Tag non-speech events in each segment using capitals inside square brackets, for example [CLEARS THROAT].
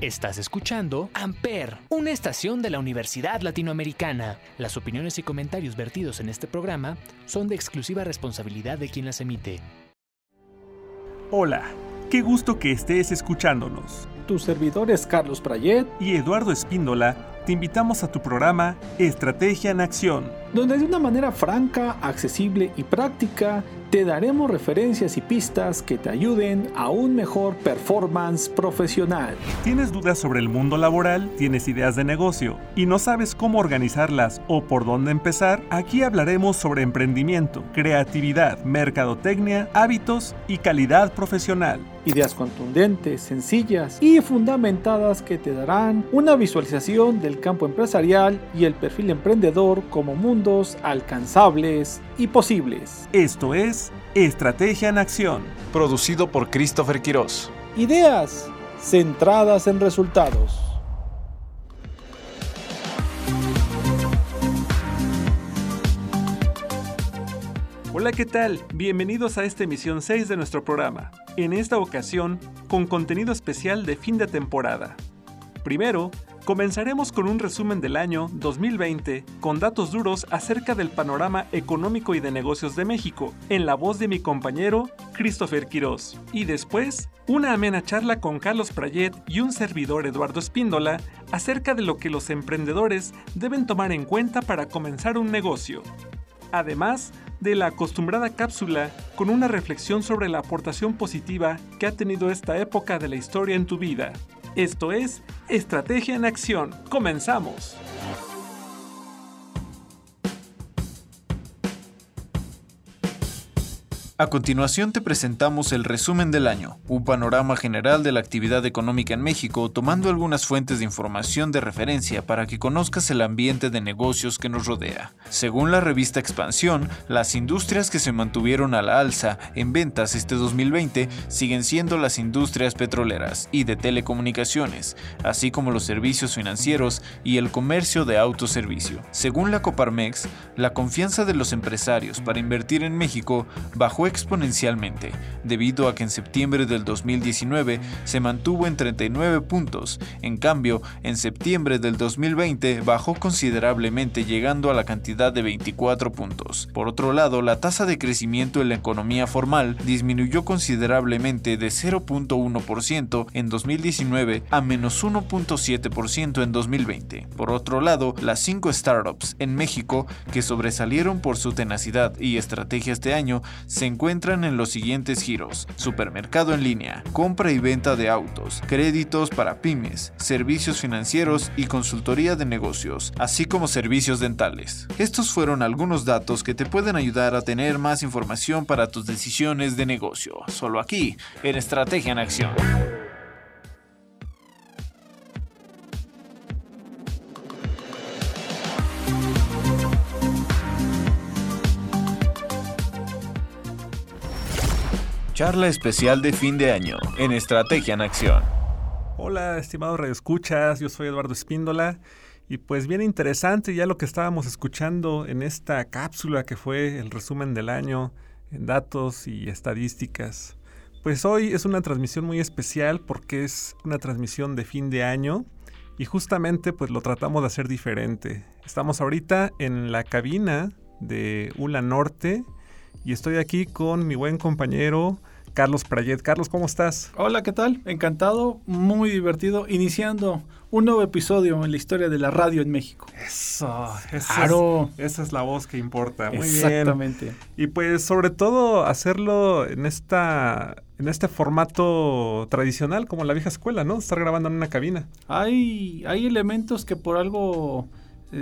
Estás escuchando Amper, una estación de la Universidad Latinoamericana. Las opiniones y comentarios vertidos en este programa son de exclusiva responsabilidad de quien las emite. Hola, qué gusto que estés escuchándonos. Tus servidores Carlos Prayet y Eduardo Espíndola te invitamos a tu programa Estrategia en Acción, donde de una manera franca, accesible y práctica te daremos referencias y pistas que te ayuden a un mejor performance profesional. ¿Tienes dudas sobre el mundo laboral? ¿Tienes ideas de negocio y no sabes cómo organizarlas o por dónde empezar? Aquí hablaremos sobre emprendimiento, creatividad, mercadotecnia, hábitos y calidad profesional. Ideas contundentes, sencillas y fundamentadas que te darán una visualización del campo empresarial y el perfil emprendedor como mundos alcanzables y posibles. Esto es Estrategia en Acción. Producido por Christopher Quiroz. Ideas centradas en resultados. Hola, ¿qué tal? Bienvenidos a esta emisión 6 de nuestro programa. En esta ocasión, con contenido especial de fin de temporada. Primero, Comenzaremos con un resumen del año 2020 con datos duros acerca del panorama económico y de negocios de México, en la voz de mi compañero Christopher Quiroz. Y después, una amena charla con Carlos Prayet y un servidor Eduardo Espíndola acerca de lo que los emprendedores deben tomar en cuenta para comenzar un negocio. Además de la acostumbrada cápsula con una reflexión sobre la aportación positiva que ha tenido esta época de la historia en tu vida. Esto es Estrategia en Acción. Comenzamos. A continuación te presentamos el resumen del año, un panorama general de la actividad económica en México, tomando algunas fuentes de información de referencia para que conozcas el ambiente de negocios que nos rodea. Según la revista Expansión, las industrias que se mantuvieron a la alza en ventas este 2020 siguen siendo las industrias petroleras y de telecomunicaciones, así como los servicios financieros y el comercio de autoservicio. Según la Coparmex, la confianza de los empresarios para invertir en México bajó exponencialmente, debido a que en septiembre del 2019 se mantuvo en 39 puntos, en cambio, en septiembre del 2020 bajó considerablemente llegando a la cantidad de 24 puntos. Por otro lado, la tasa de crecimiento en la economía formal disminuyó considerablemente de 0.1% en 2019 a menos 1.7% en 2020. Por otro lado, las 5 startups en México que sobresalieron por su tenacidad y estrategia este año se en los siguientes giros. Supermercado en línea, compra y venta de autos, créditos para pymes, servicios financieros y consultoría de negocios, así como servicios dentales. Estos fueron algunos datos que te pueden ayudar a tener más información para tus decisiones de negocio, solo aquí, en Estrategia en Acción. Charla especial de fin de año en Estrategia en Acción. Hola, estimados redescuchas, yo soy Eduardo Espíndola y pues bien interesante ya lo que estábamos escuchando en esta cápsula que fue el resumen del año en datos y estadísticas. Pues hoy es una transmisión muy especial porque es una transmisión de fin de año y justamente pues lo tratamos de hacer diferente. Estamos ahorita en la cabina de ULA Norte y estoy aquí con mi buen compañero Carlos Prayet. Carlos, ¿cómo estás? Hola, ¿qué tal? Encantado, muy divertido, iniciando un nuevo episodio en la historia de la radio en México. Eso, claro. esa es la voz que importa. Muy Exactamente. Y pues sobre todo hacerlo en esta en este formato tradicional como la vieja escuela, ¿no? Estar grabando en una cabina. Hay hay elementos que por algo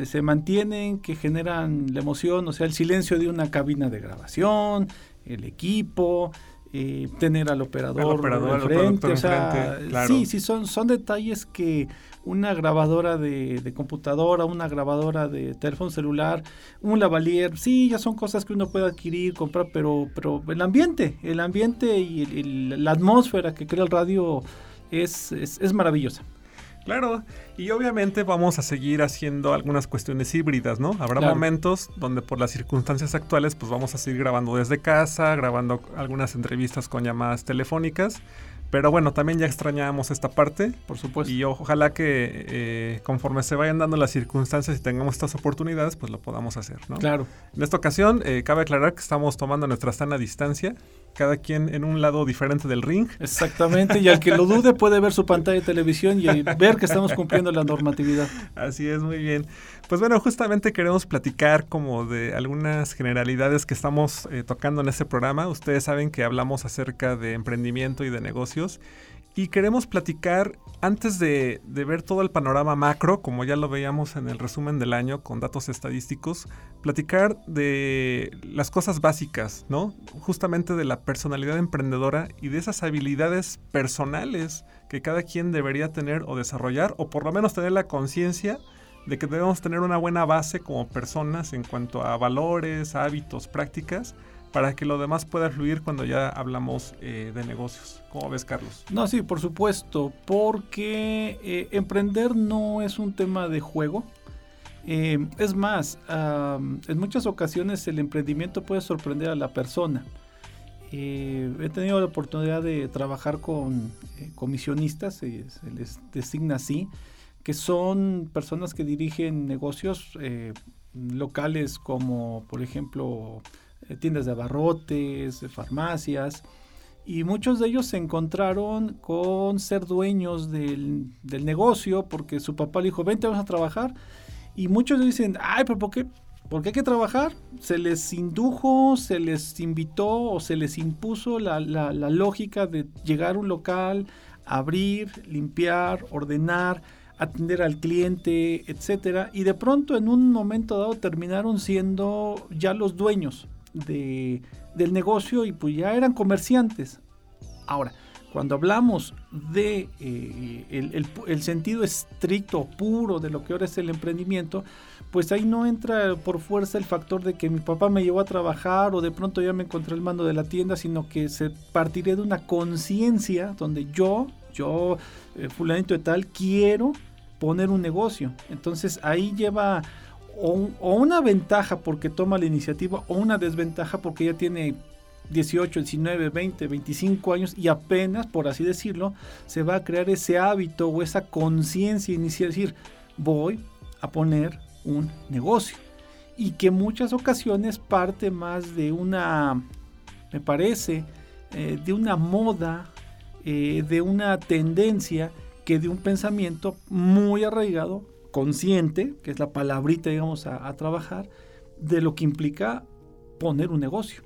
se mantienen, que generan la emoción, o sea, el silencio de una cabina de grabación, el equipo, eh, tener al operador, frente, o sea, sí, sí, son, son detalles que una grabadora de, computadora, una grabadora de teléfono celular, un lavalier, sí, ya son cosas que uno puede adquirir, comprar, pero, pero el ambiente, el ambiente y la atmósfera que crea el radio es, es, es maravillosa. Claro, y obviamente vamos a seguir haciendo algunas cuestiones híbridas, ¿no? Habrá momentos donde por las circunstancias actuales pues vamos a seguir grabando desde casa, grabando algunas entrevistas con llamadas telefónicas, Pero bueno, también ya extrañábamos esta parte. Por supuesto. Y ojalá que eh, conforme se vayan dando las circunstancias y tengamos estas oportunidades, pues lo podamos hacer, ¿no? Claro. En esta ocasión, eh, cabe aclarar que estamos tomando nuestra sana distancia, cada quien en un lado diferente del ring. Exactamente, y al que lo dude puede ver su pantalla de televisión y ver que estamos cumpliendo la normatividad. [LAUGHS] Así es, muy bien. Pues bueno, justamente queremos platicar como de algunas generalidades que estamos eh, tocando en este programa. Ustedes saben que hablamos acerca de emprendimiento y de negocios y queremos platicar, antes de, ver todo el panorama macro, como ya lo veíamos en el resumen del año con datos estadísticos, platicar de las cosas básicas, ¿no? Justamente de la personalidad emprendedora y de esas habilidades personales que cada quien debería tener o desarrollar, o por lo menos tener la conciencia de que debemos tener una buena base como personas en cuanto a valores, hábitos, prácticas para que lo demás pueda fluir cuando ya hablamos eh, de negocios. ¿Cómo ves, Carlos? No, sí, por supuesto, porque eh, emprender no es un tema de juego. Eh, es más, en muchas ocasiones el emprendimiento puede sorprender a la persona. he tenido la oportunidad de trabajar con comisionistas, se, les designa así, que son personas que dirigen negocios locales como, por ejemplo, eh, tiendas de abarrotes, farmacias, y muchos de ellos se encontraron con ser dueños del, negocio porque su papá le dijo, vente, vamos a trabajar. Y muchos dicen, ay, pero ¿por qué? ¿Por qué hay que trabajar? Se les indujo, se les invitó o se les impuso la, la lógica de llegar a un local, abrir, limpiar, ordenar, atender al cliente, etcétera, y de pronto en un momento dado terminaron siendo ya los dueños de, del negocio y pues ya eran comerciantes. Ahora, cuando hablamos de eh, el, sentido estricto, puro de lo que ahora es el emprendimiento, pues ahí no entra por fuerza el factor de que mi papá me llevó a trabajar o de pronto ya me encontré el mando de la tienda, sino que se partiría de una conciencia donde yo, yo, eh, fulanito de tal, quiero poner un negocio. Entonces ahí lleva o, una ventaja porque toma la iniciativa o una desventaja porque ya tiene 18, 19, 20, 25 años y apenas, por así decirlo, se va a crear ese hábito o esa conciencia inicial, decir, voy a poner un negocio. Y que muchas ocasiones parte más de una, me parece, eh, de una moda, eh, de una tendencia que de un pensamiento muy arraigado consciente, que es la palabrita, digamos, a, trabajar, de lo que implica poner un negocio.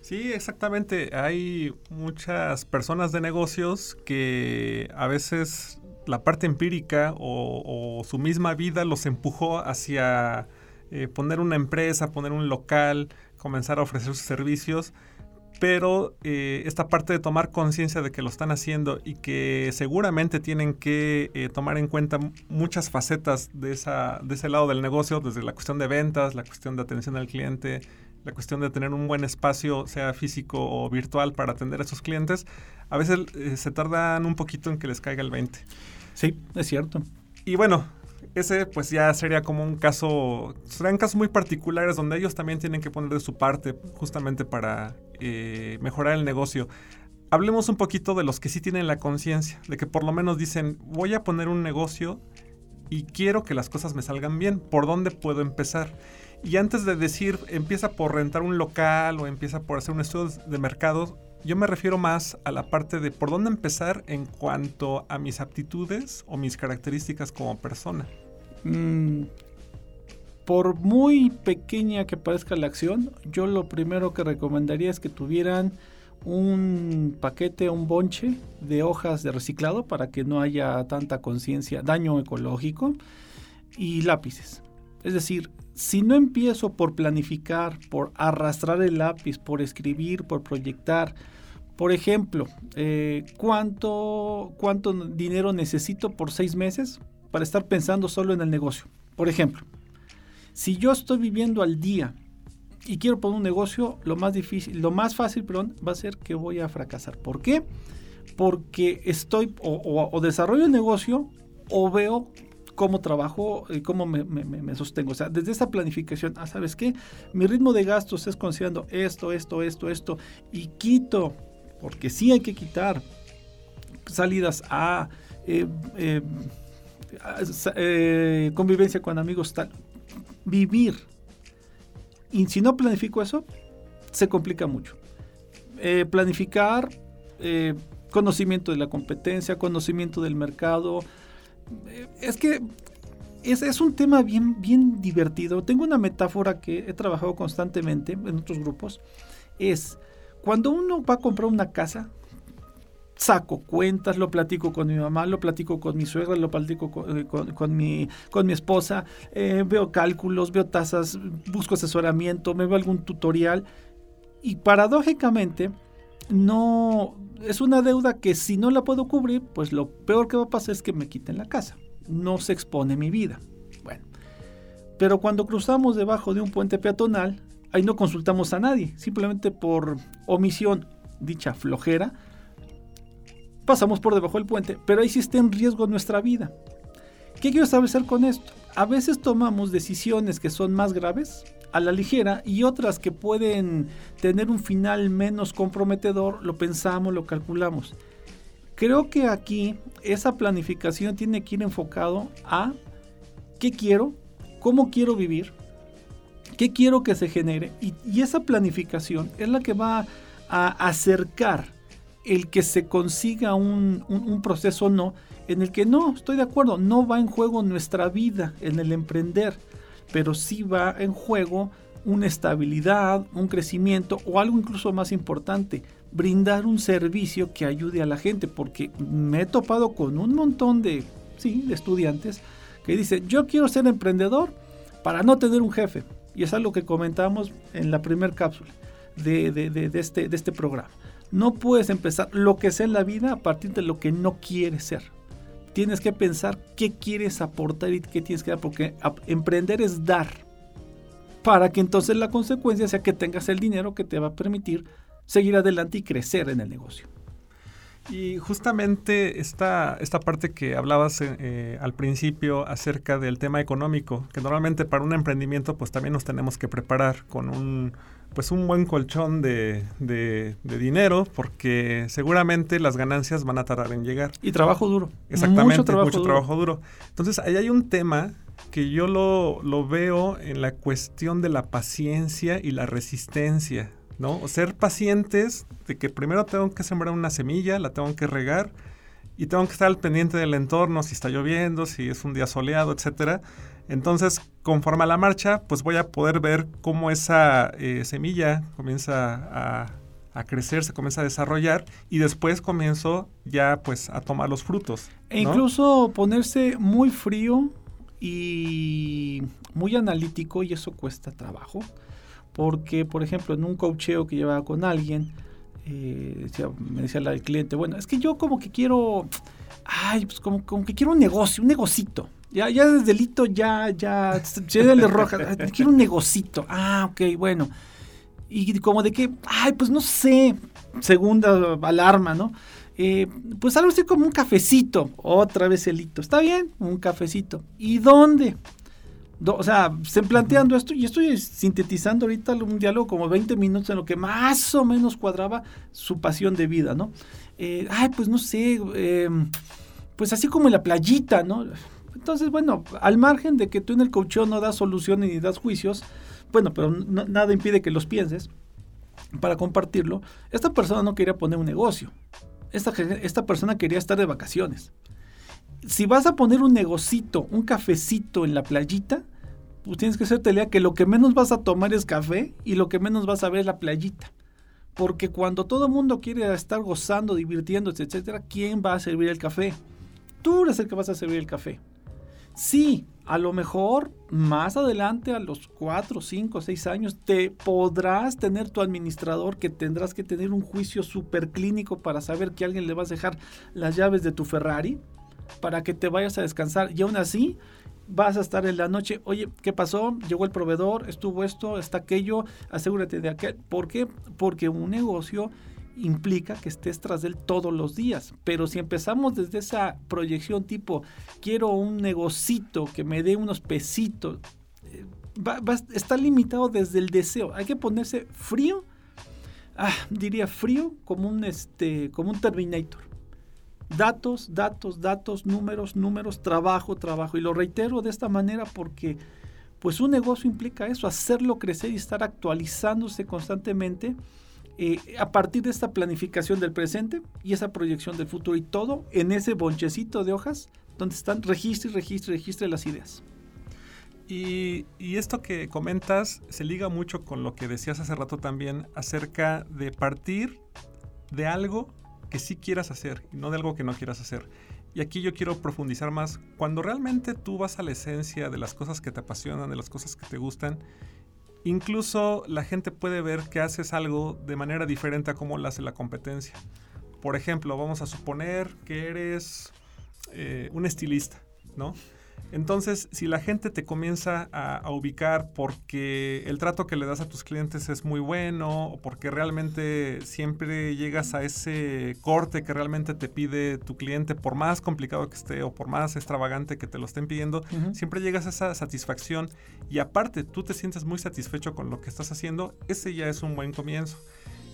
Sí, exactamente. Hay muchas personas de negocios que a veces la parte empírica o, su misma vida los empujó hacia eh, poner una empresa, poner un local, comenzar a ofrecer sus servicios pero eh, esta parte de tomar conciencia de que lo están haciendo y que seguramente tienen que eh, tomar en cuenta muchas facetas de, esa, de ese lado del negocio, desde la cuestión de ventas, la cuestión de atención al cliente, la cuestión de tener un buen espacio, sea físico o virtual, para atender a esos clientes, a veces eh, se tardan un poquito en que les caiga el 20. Sí, es cierto. Y bueno, ese pues ya sería como un caso, serán casos muy particulares donde ellos también tienen que poner de su parte justamente para eh, mejorar el negocio. Hablemos un poquito de los que sí tienen la conciencia, de que por lo menos dicen, voy a poner un negocio y quiero que las cosas me salgan bien, ¿por dónde puedo empezar? Y antes de decir, empieza por rentar un local o empieza por hacer un estudio de mercado, yo me refiero más a la parte de por dónde empezar en cuanto a mis aptitudes o mis características como persona. Mm, por muy pequeña que parezca la acción, yo lo primero que recomendaría es que tuvieran un paquete, un bonche de hojas de reciclado para que no haya tanta conciencia, daño ecológico y lápices. Es decir, si no empiezo por planificar, por arrastrar el lápiz, por escribir, por proyectar, por ejemplo, eh, ¿cuánto, ¿cuánto dinero necesito por seis meses para estar pensando solo en el negocio? Por ejemplo, si yo estoy viviendo al día y quiero poner un negocio, lo más difícil, lo más fácil, perdón, va a ser que voy a fracasar. ¿Por qué? Porque estoy o, desarrollo el negocio o veo cómo trabajo y cómo me, sostengo. O sea, desde esa planificación, ah, ¿sabes qué? Mi ritmo de gastos es considerando esto, esto, esto, esto, y quito, porque sí hay que quitar salidas a, eh, eh, convivencia con amigos, tal. Vivir. Y si no planifico eso, se complica mucho. planificar conocimiento de la competencia, conocimiento del mercado. Es que es, un tema bien, bien divertido. Tengo una metáfora que he trabajado constantemente en otros grupos. Es cuando uno va a comprar una casa, saco cuentas, lo platico con mi mamá, lo platico con mi suegra, lo platico con, eh, mi, con mi, esposa, eh, veo cálculos, veo tasas, busco asesoramiento, me veo algún tutorial y paradójicamente no es una deuda que si no la puedo cubrir, pues lo peor que va a pasar es que me quiten la casa no se expone mi vida. Bueno, pero cuando cruzamos debajo de un puente peatonal, ahí no consultamos a nadie, simplemente por omisión, dicha flojera, pasamos por debajo del puente, pero ahí sí está en riesgo nuestra vida. ¿Qué quiero establecer con esto? A veces tomamos decisiones que son más graves a la ligera y otras que pueden tener un final menos comprometedor, lo pensamos, lo calculamos. Creo que aquí esa planificación tiene que ir enfocado a qué quiero, cómo quiero vivir, qué quiero que se genere y, esa planificación es la que va a acercar el que se consiga un, proceso no, en el que no, estoy de acuerdo, no va en juego nuestra vida en el emprender, pero sí va en juego una estabilidad, un crecimiento o algo incluso más importante, brindar un servicio que ayude a la gente, porque me he topado con un montón de, sí, de estudiantes que dicen, yo quiero ser emprendedor para no tener un jefe. Y es algo que comentamos en la primera cápsula de, de, este, de este programa. No puedes empezar lo que sea en la vida a partir de lo que no quieres ser. Tienes que pensar qué quieres aportar y qué tienes que dar, porque emprender es dar, para que entonces la consecuencia sea que tengas el dinero que te va a permitir seguir adelante y crecer en el negocio. Y justamente esta, esta parte que hablabas eh, eh, al principio acerca del tema económico, que normalmente para un emprendimiento pues también nos tenemos que preparar con un, pues un buen colchón de, de, dinero, porque seguramente las ganancias van a tardar en llegar. Y trabajo duro. Exactamente, mucho trabajo, mucho trabajo duro. Entonces ahí hay un tema que yo lo, lo veo en la cuestión de la paciencia y la resistencia ¿no? Ser pacientes de que primero tengo que sembrar una semilla, la tengo que regar y tengo que estar al pendiente del entorno, si está lloviendo, si es un día soleado, etcétera. Entonces, conforme a la marcha, pues voy a poder ver cómo esa eh, semilla comienza a, crecer, se comienza a desarrollar y después comienzo ya pues a tomar los frutos. E incluso ponerse muy frío y muy analítico y eso cuesta trabajo. Porque, por ejemplo, en un cocheo que llevaba con alguien, eh, me decía la cliente, bueno, es que yo como que quiero, ay, pues como, como que quiero un negocio, un negocito. Ya, ya desde el hito ya, ya, le roja, [LAUGHS] quiero un negocito. Ah, ok, bueno. Y como de que, ay, pues no sé, segunda alarma, ¿no? Eh, pues algo así como un cafecito, otra vez el hito. ¿Está bien? Un cafecito. ¿Y dónde? o sea, se planteando esto y estoy sintetizando ahorita un diálogo como 20 minutos en lo que más o menos cuadraba su pasión de vida, ¿no? Eh, ay, pues no sé, em, pues así como en la playita, ¿no? Entonces, bueno, al margen de que tú en el coaching no das soluciones ni das juicios, bueno, pero nada impide que los pienses para compartirlo, esta persona no quería poner un negocio. Esta, esta persona quería estar de vacaciones si vas a poner un negocito, un cafecito en la playita, pues tienes que hacerte que lo que menos vas a tomar es café y lo que menos vas a ver es la playita. Porque cuando todo el mundo quiere estar gozando, divirtiéndose, etcétera, ¿quién va a servir el café? Tú eres el que vas a servir el café. Sí, a lo mejor más adelante, a los 4, 5, 6 años, te podrás tener tu administrador que tendrás que tener un juicio súper clínico para saber que alguien le vas a dejar las llaves de tu Ferrari para que te vayas a descansar. Y aún así, vas a estar en la noche, oye, ¿qué pasó? Llegó el proveedor, estuvo esto, está aquello, asegúrate de aquel. ¿Por qué? Porque un negocio implica que estés tras él todos los días. Pero si empezamos desde esa proyección tipo, quiero un negocito que me dé unos pesitos, eh, está limitado desde el deseo. Hay que ponerse frío, ah, diría frío como un, este, como un Terminator Datos, datos, datos, números, números, trabajo, trabajo. Y lo reitero de esta manera porque pues un negocio implica eso, hacerlo crecer y estar actualizándose constantemente eh, a partir de esta planificación del presente y esa proyección del futuro y todo en ese bonchecito de hojas donde están registro y registro y registro de las ideas. Y, y, esto que comentas se liga mucho con lo que decías hace rato también acerca de partir de algo que sí quieras hacer y no de algo que no quieras hacer. Y aquí yo quiero profundizar más. Cuando realmente tú vas a la esencia de las cosas que te apasionan, de las cosas que te gustan, incluso la gente puede ver que haces algo de manera diferente a cómo lo hace la competencia. Por ejemplo, vamos a suponer que eres eh, un estilista, ¿no? Entonces, si la gente te comienza a, ubicar porque el trato que le das a tus clientes es muy bueno o porque realmente siempre llegas a ese corte que realmente te pide tu cliente, por más complicado que esté o por más extravagante que te lo estén pidiendo, siempre llegas a esa satisfacción y aparte tú te sientes muy satisfecho con lo que estás haciendo, ese ya es un buen comienzo.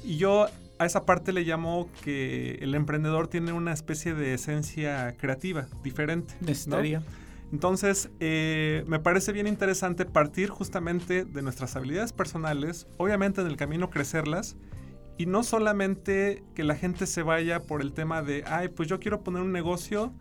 Y yo a esa parte le llamo que el emprendedor tiene una especie de esencia creativa diferente. Necesitaría. Entonces, eh, me parece bien interesante partir justamente de nuestras habilidades personales, obviamente en el camino crecerlas, y no solamente que la gente se vaya por el tema de, ay, pues yo quiero poner un negocio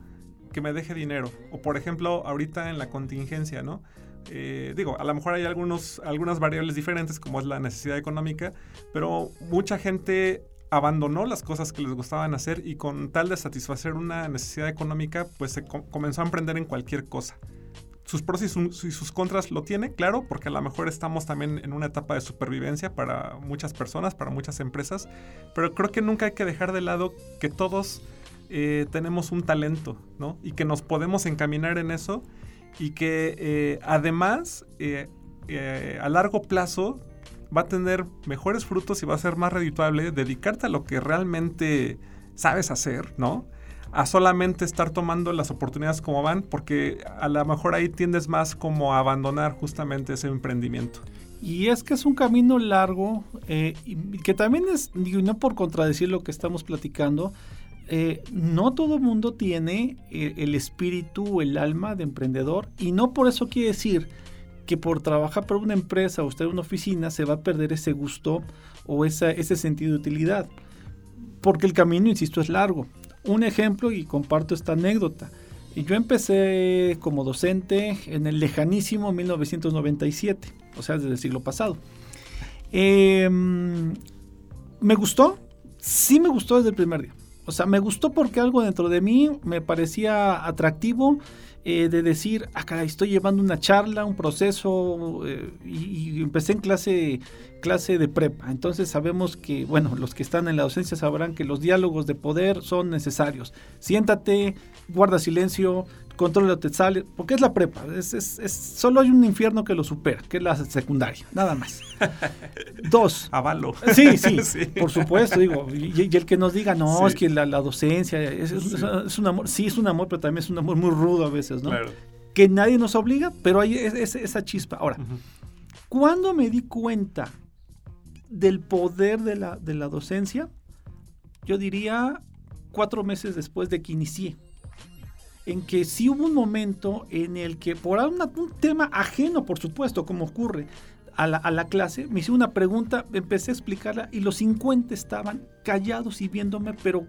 que me deje dinero, o por ejemplo, ahorita en la contingencia, ¿no? Eh, digo, a lo mejor hay algunos, algunas variables diferentes, como es la necesidad económica, pero mucha gente abandonó las cosas que les gustaban hacer y con tal de satisfacer una necesidad económica, pues se comenzó a emprender en cualquier cosa. Sus pros y, sus contras lo tiene, claro, porque a lo mejor estamos también en una etapa de supervivencia para muchas personas, para muchas empresas, pero creo que nunca hay que dejar de lado que todos eh, tenemos un talento, ¿no? Y que nos podemos encaminar en eso y que eh, además eh, a largo plazo va a tener mejores frutos y va a ser más redituable dedicarte a lo que realmente sabes hacer, ¿no? A solamente estar tomando las oportunidades como van, porque a lo mejor ahí tiendes más como a abandonar justamente ese emprendimiento. Y es que es un camino largo, eh, que también es, digo, no por contradecir lo que estamos platicando, eh, no todo mundo tiene el, el espíritu, el alma de emprendedor, y no por eso quiere decir que por trabajar para una empresa o estar en una oficina se va a perder ese gusto o ese sentido de utilidad. Porque el camino, insisto, es largo. Un ejemplo, y comparto esta anécdota. Yo empecé como docente en el lejanísimo 1997, o sea, desde el siglo pasado. Em, ¿Me gustó? Sí me gustó desde el primer día. O sea, me gustó porque algo dentro de mí me parecía atractivo eh, de decir, acá ah, estoy llevando una charla, un proceso, eh, y, empecé en clase, clase de prepa. Entonces sabemos que, bueno, los que están en la docencia sabrán que los diálogos de poder son necesarios. Siéntate, guarda silencio, que sale, porque es la prepa, es, es, solo hay un infierno que lo supera, que es la secundaria, nada más. [LAUGHS] Dos. Avalo. [LAUGHS] Sí, sí, por supuesto, digo, y, el que nos diga, no, es que la, docencia es, un amor, sí es un amor, pero también es un amor muy rudo a veces, ¿no? Claro. Que nadie nos obliga, pero hay esa chispa. Ahora, cuando me di cuenta del poder de la, de la docencia, yo diría cuatro meses después de que inicié en que sí hubo un momento en el que por un tema ajeno, por supuesto, como ocurre a la, clase, me hice una pregunta, empecé a explicarla y los 50 estaban callados y viéndome, pero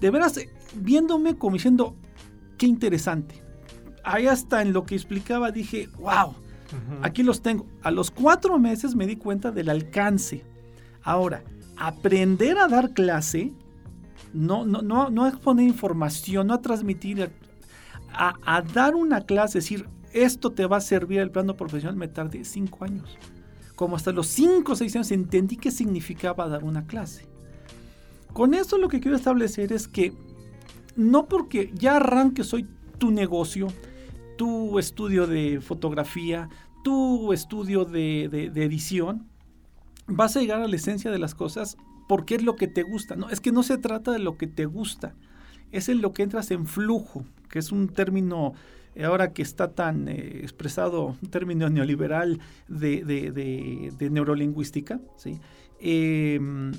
de veras viéndome como diciendo, qué interesante. Ahí hasta en lo que explicaba dije, wow, aquí los tengo. A los cuatro meses me di cuenta del alcance. Ahora, aprender a dar clase, no, no, no, no a exponer información, no a transmitir a, dar una clase, decir, esto te va a servir el plano profesional, me tardé cinco años. Como hasta los cinco o seis años entendí qué significaba dar una clase. Con esto lo que quiero establecer es que no porque ya arranque soy tu negocio, tu estudio de fotografía, tu estudio de, de, edición, vas a llegar a la esencia de las cosas porque es lo que te gusta. No, es que no se trata de lo que te gusta, es en lo que entras en flujo que es un término eh, ahora que está tan eh, expresado, un término neoliberal de, neurolingüística, ¿sí? Em,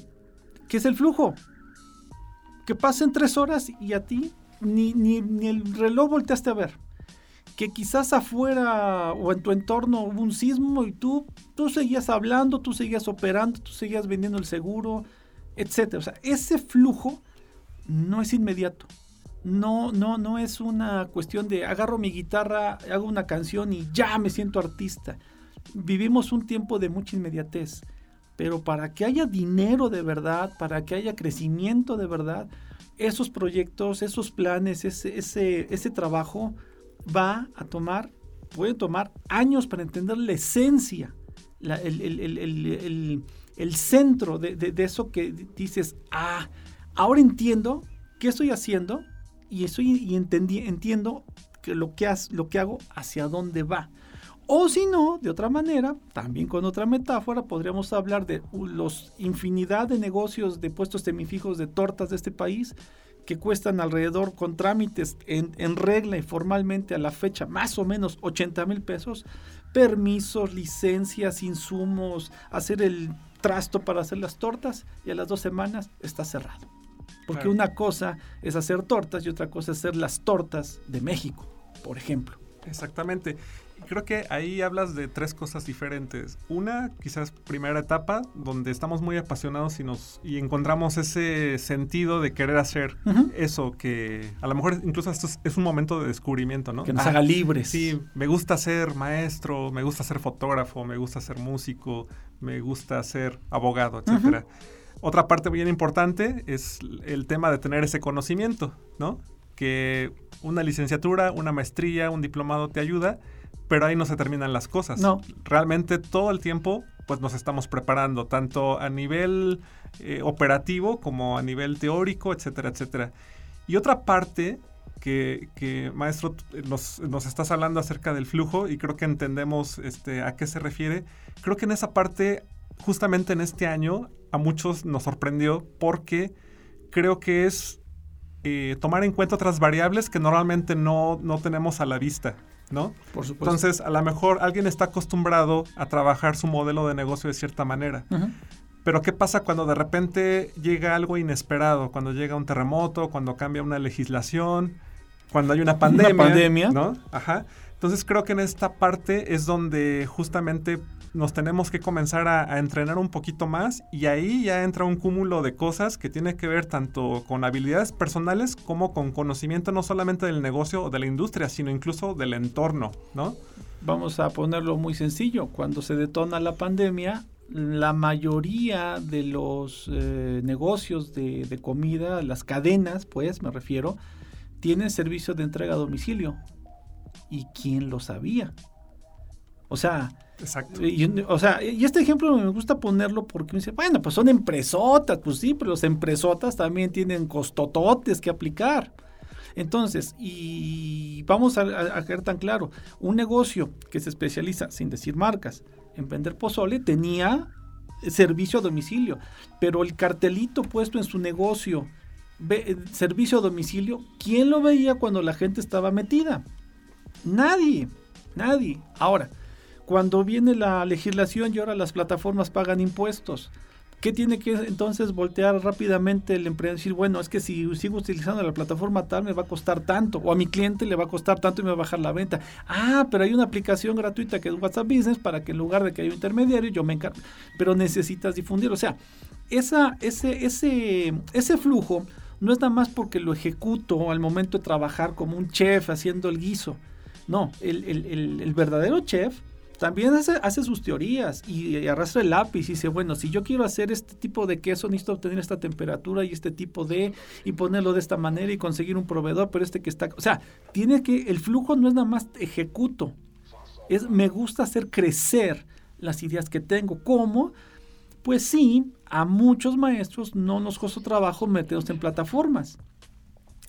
que es el flujo. Que pasen tres horas y a ti ni, ni, ni el reloj volteaste a ver. Que quizás afuera o en tu entorno hubo un sismo y tú, tú seguías hablando, tú seguías operando, tú seguías vendiendo el seguro, etc. O sea, ese flujo no es inmediato. No, no, no es una cuestión de agarro mi guitarra, hago una canción y ya me siento artista. Vivimos un tiempo de mucha inmediatez, pero para que haya dinero de verdad, para que haya crecimiento de verdad, esos proyectos, esos planes, ese, ese, ese trabajo va a tomar, puede tomar años para entender la esencia, el, centro de, de, eso que dices, ah, ahora entiendo qué estoy haciendo y, estoy, entiendo que lo, que hago hacia dónde va. O si no, de otra manera, también con otra metáfora, podríamos hablar de los infinidad de negocios de puestos semifijos de tortas de este país que cuestan alrededor con trámites en regla y formalmente a la fecha más o menos 80 mil pesos, permisos, licencias, insumos, hacer el trasto para hacer las tortas y a las dos semanas está cerrado. Porque una cosa es hacer tortas y otra cosa es hacer las tortas de México, por ejemplo. Exactamente. Creo que ahí hablas de tres cosas diferentes. Una, quizás primera etapa, donde estamos muy apasionados y nos y encontramos ese sentido de querer hacer eso que a lo mejor incluso esto es, un momento de descubrimiento, ¿no? Que nos haga libres. Sí, me gusta ser maestro, me gusta ser fotógrafo, me gusta ser músico, me gusta ser abogado, etcétera. Otra parte bien importante es el tema de tener ese conocimiento, ¿no? Que una licenciatura, una maestría, un diplomado te ayuda, pero ahí no se terminan las cosas. No. Realmente todo el tiempo pues nos estamos preparando, tanto a nivel eh, operativo como a nivel teórico, etcétera, etcétera. Y otra parte que, maestro, nos, nos, estás hablando acerca del flujo y creo que entendemos este, a qué se refiere. Creo que en esa parte, justamente en este año, a muchos nos sorprendió porque creo que es eh, tomar en cuenta otras variables que normalmente no, no tenemos a la vista. ¿no? Por supuesto. Entonces, a lo mejor alguien está acostumbrado a trabajar su modelo de negocio de cierta manera. Pero ¿qué pasa cuando de repente llega algo inesperado? Cuando llega un terremoto, cuando cambia una legislación, cuando hay una pandemia. Una pandemia. ¿No? Ajá. Entonces creo que en esta parte es donde justamente nos tenemos que comenzar a, entrenar un poquito más y ahí ya entra un cúmulo de cosas que tiene que ver tanto con habilidades personales como con conocimiento no solamente del negocio o de la industria, sino incluso del entorno, ¿no? Vamos a ponerlo muy sencillo. Cuando se detona la pandemia, la mayoría de los eh, negocios de, de comida, las cadenas, pues me refiero, tienen servicio de entrega a domicilio. ¿Y quién lo sabía? O sea, Exacto. O sea, y este ejemplo me gusta ponerlo porque me dice, bueno, pues son empresotas, pues sí, pero los empresotas también tienen costototes que aplicar. Entonces, y vamos a, a, a tan claro, un negocio que se especializa, sin decir marcas, en vender pozole, tenía servicio a domicilio, pero el cartelito puesto en su negocio, servicio a domicilio, ¿quién lo veía cuando la gente estaba metida? Nadie, nadie. Ahora, cuando viene la legislación y ahora las plataformas pagan impuestos, ¿qué tiene que entonces voltear rápidamente el emprendedor? Decir, bueno, es que si sigo utilizando la plataforma tal me va a costar tanto, o a mi cliente le va a costar tanto y me va a bajar la venta. Ah, pero hay una aplicación gratuita que es WhatsApp Business para que en lugar de que haya un intermediario, yo me encargo. Pero necesitas difundir. O sea, ese, flujo no es nada más porque lo ejecuto al momento de trabajar como un chef haciendo el guiso. No, el verdadero chef también hace, sus teorías y, arrastra el lápiz y dice, bueno, si yo quiero hacer este tipo de queso, necesito obtener esta temperatura y este tipo de, y ponerlo de esta manera y conseguir un proveedor, pero este que está, o sea, tiene que, el flujo no es nada más ejecuto, es me gusta hacer crecer las ideas que tengo. ¿Cómo? Pues sí, a muchos maestros no nos costó trabajo meternos en plataformas.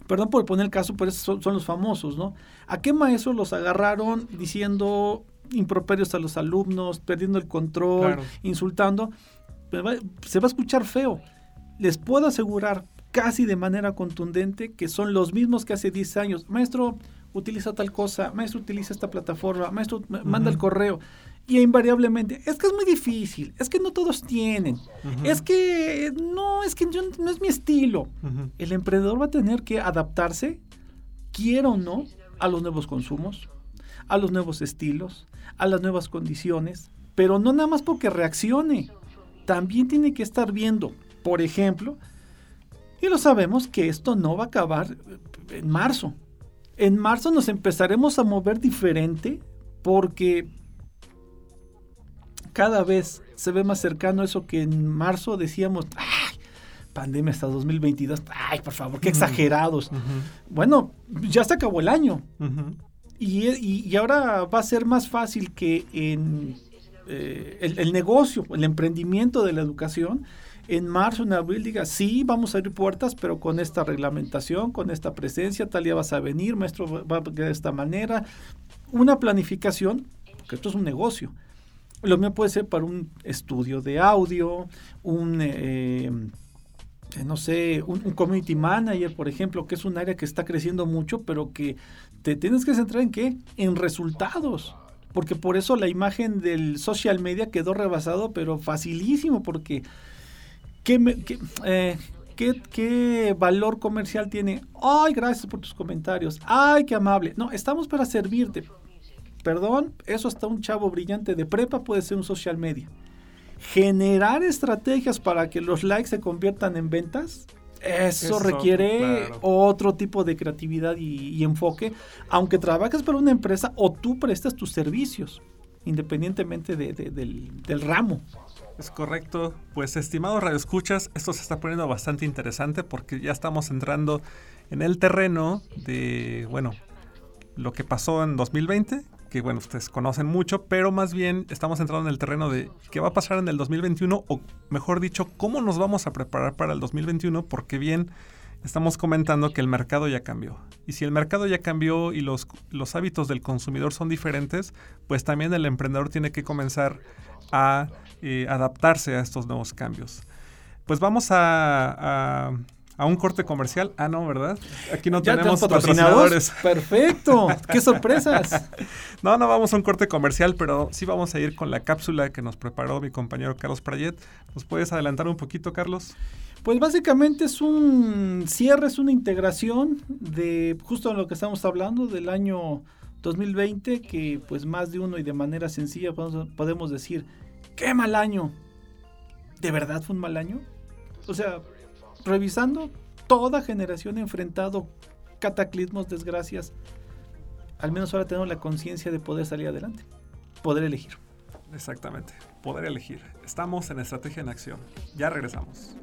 Perdón por poner el caso, pero esos son los famosos, ¿no? ¿A qué maestros los agarraron diciendo improperios a los alumnos, perdiendo el control, insultando, se va a escuchar feo. Les puedo asegurar casi de manera contundente que son los mismos que hace 10 años. Maestro, utiliza tal cosa, maestro, utiliza esta plataforma, maestro, manda el correo. Y invariablemente, es que es muy difícil, es que no todos tienen, es que no, es que yo, no es mi estilo. El emprendedor va a tener que adaptarse quiera o no, a los nuevos consumos, a los nuevos estilos, a las nuevas condiciones, pero no nada más porque reaccione, también tiene que estar viendo, por ejemplo, y lo sabemos que esto no va a acabar en marzo. En marzo nos empezaremos a mover diferente porque cada vez se ve más cercano eso que en marzo decíamos, ¡ay! Pandemia hasta 2022, ¡ay, por favor, qué exagerados! Bueno, ya se acabó el año. Y, ahora va a ser más fácil que en eh, el, negocio, el emprendimiento de la educación, en marzo, en abril diga, sí, vamos a abrir puertas, pero con esta reglamentación, con esta presencia, tal día vas a venir, maestro va a de esta manera. Una planificación, porque esto es un negocio. Lo mío puede ser para un estudio de audio, un, eh, eh, no sé, un, community manager, por ejemplo, que es un área que está creciendo mucho, pero que te tienes que centrar en qué? En resultados. Porque por eso la imagen del social media quedó rebasado, pero facilísimo, porque eh, ¿qué, qué, valor comercial tiene? Ay, gracias por tus comentarios. Ay, qué amable. No, estamos para servirte. Perdón, eso hasta un chavo brillante de prepa puede ser un social media. Generar estrategias para que los likes se conviertan en ventas, eso, requiere otro tipo de creatividad y, enfoque, aunque trabajes para una empresa o tú prestas tus servicios, independientemente del, del, ramo. Es correcto. Pues, estimado Radio Escuchas, esto se está poniendo bastante interesante porque ya estamos entrando en el terreno de, bueno, lo que pasó en 2020, que bueno, ustedes conocen mucho, pero más bien estamos entrando en el terreno de qué va a pasar en el 2021, o mejor dicho, cómo nos vamos a preparar para el 2021, porque bien estamos comentando que el mercado ya cambió. Y si el mercado ya cambió y los, los hábitos del consumidor son diferentes, pues también el emprendedor tiene que comenzar a eh, adaptarse a estos nuevos cambios. Pues vamos a, un corte comercial. Ah, no, ¿verdad? Aquí no tenemos patrocinadores. [LAUGHS] Perfecto. ¡Qué sorpresas! [LAUGHS] no, no vamos a un corte comercial, pero sí vamos a ir con la cápsula que nos preparó mi compañero Carlos Prayet. ¿Nos puedes adelantar un poquito, Carlos? Pues básicamente es un cierre, es una integración de justo en lo que estamos hablando del año 2020, que pues más de uno y de manera sencilla podemos decir ¡Qué mal año! ¿De verdad fue un mal año? O sea, revisando, toda generación ha enfrentado cataclismos, desgracias. Al menos ahora tenemos la conciencia de poder salir adelante, poder elegir. Exactamente, poder elegir. Estamos en Estrategia en Acción. Ya regresamos.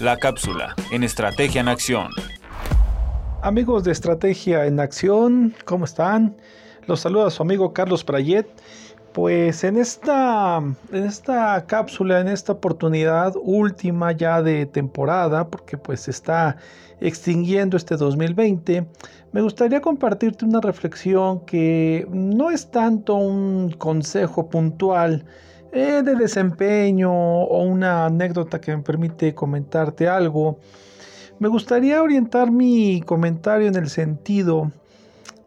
La cápsula en Estrategia en Acción. Amigos de Estrategia en Acción, ¿cómo están? Los saluda su amigo Carlos Prayet. Pues en esta, en esta cápsula, en esta oportunidad última ya de temporada, porque pues se está extinguiendo este 2020, me gustaría compartirte una reflexión que no es tanto un consejo puntual eh, de desempeño o una anécdota que me permite comentarte algo, me gustaría orientar mi comentario en el sentido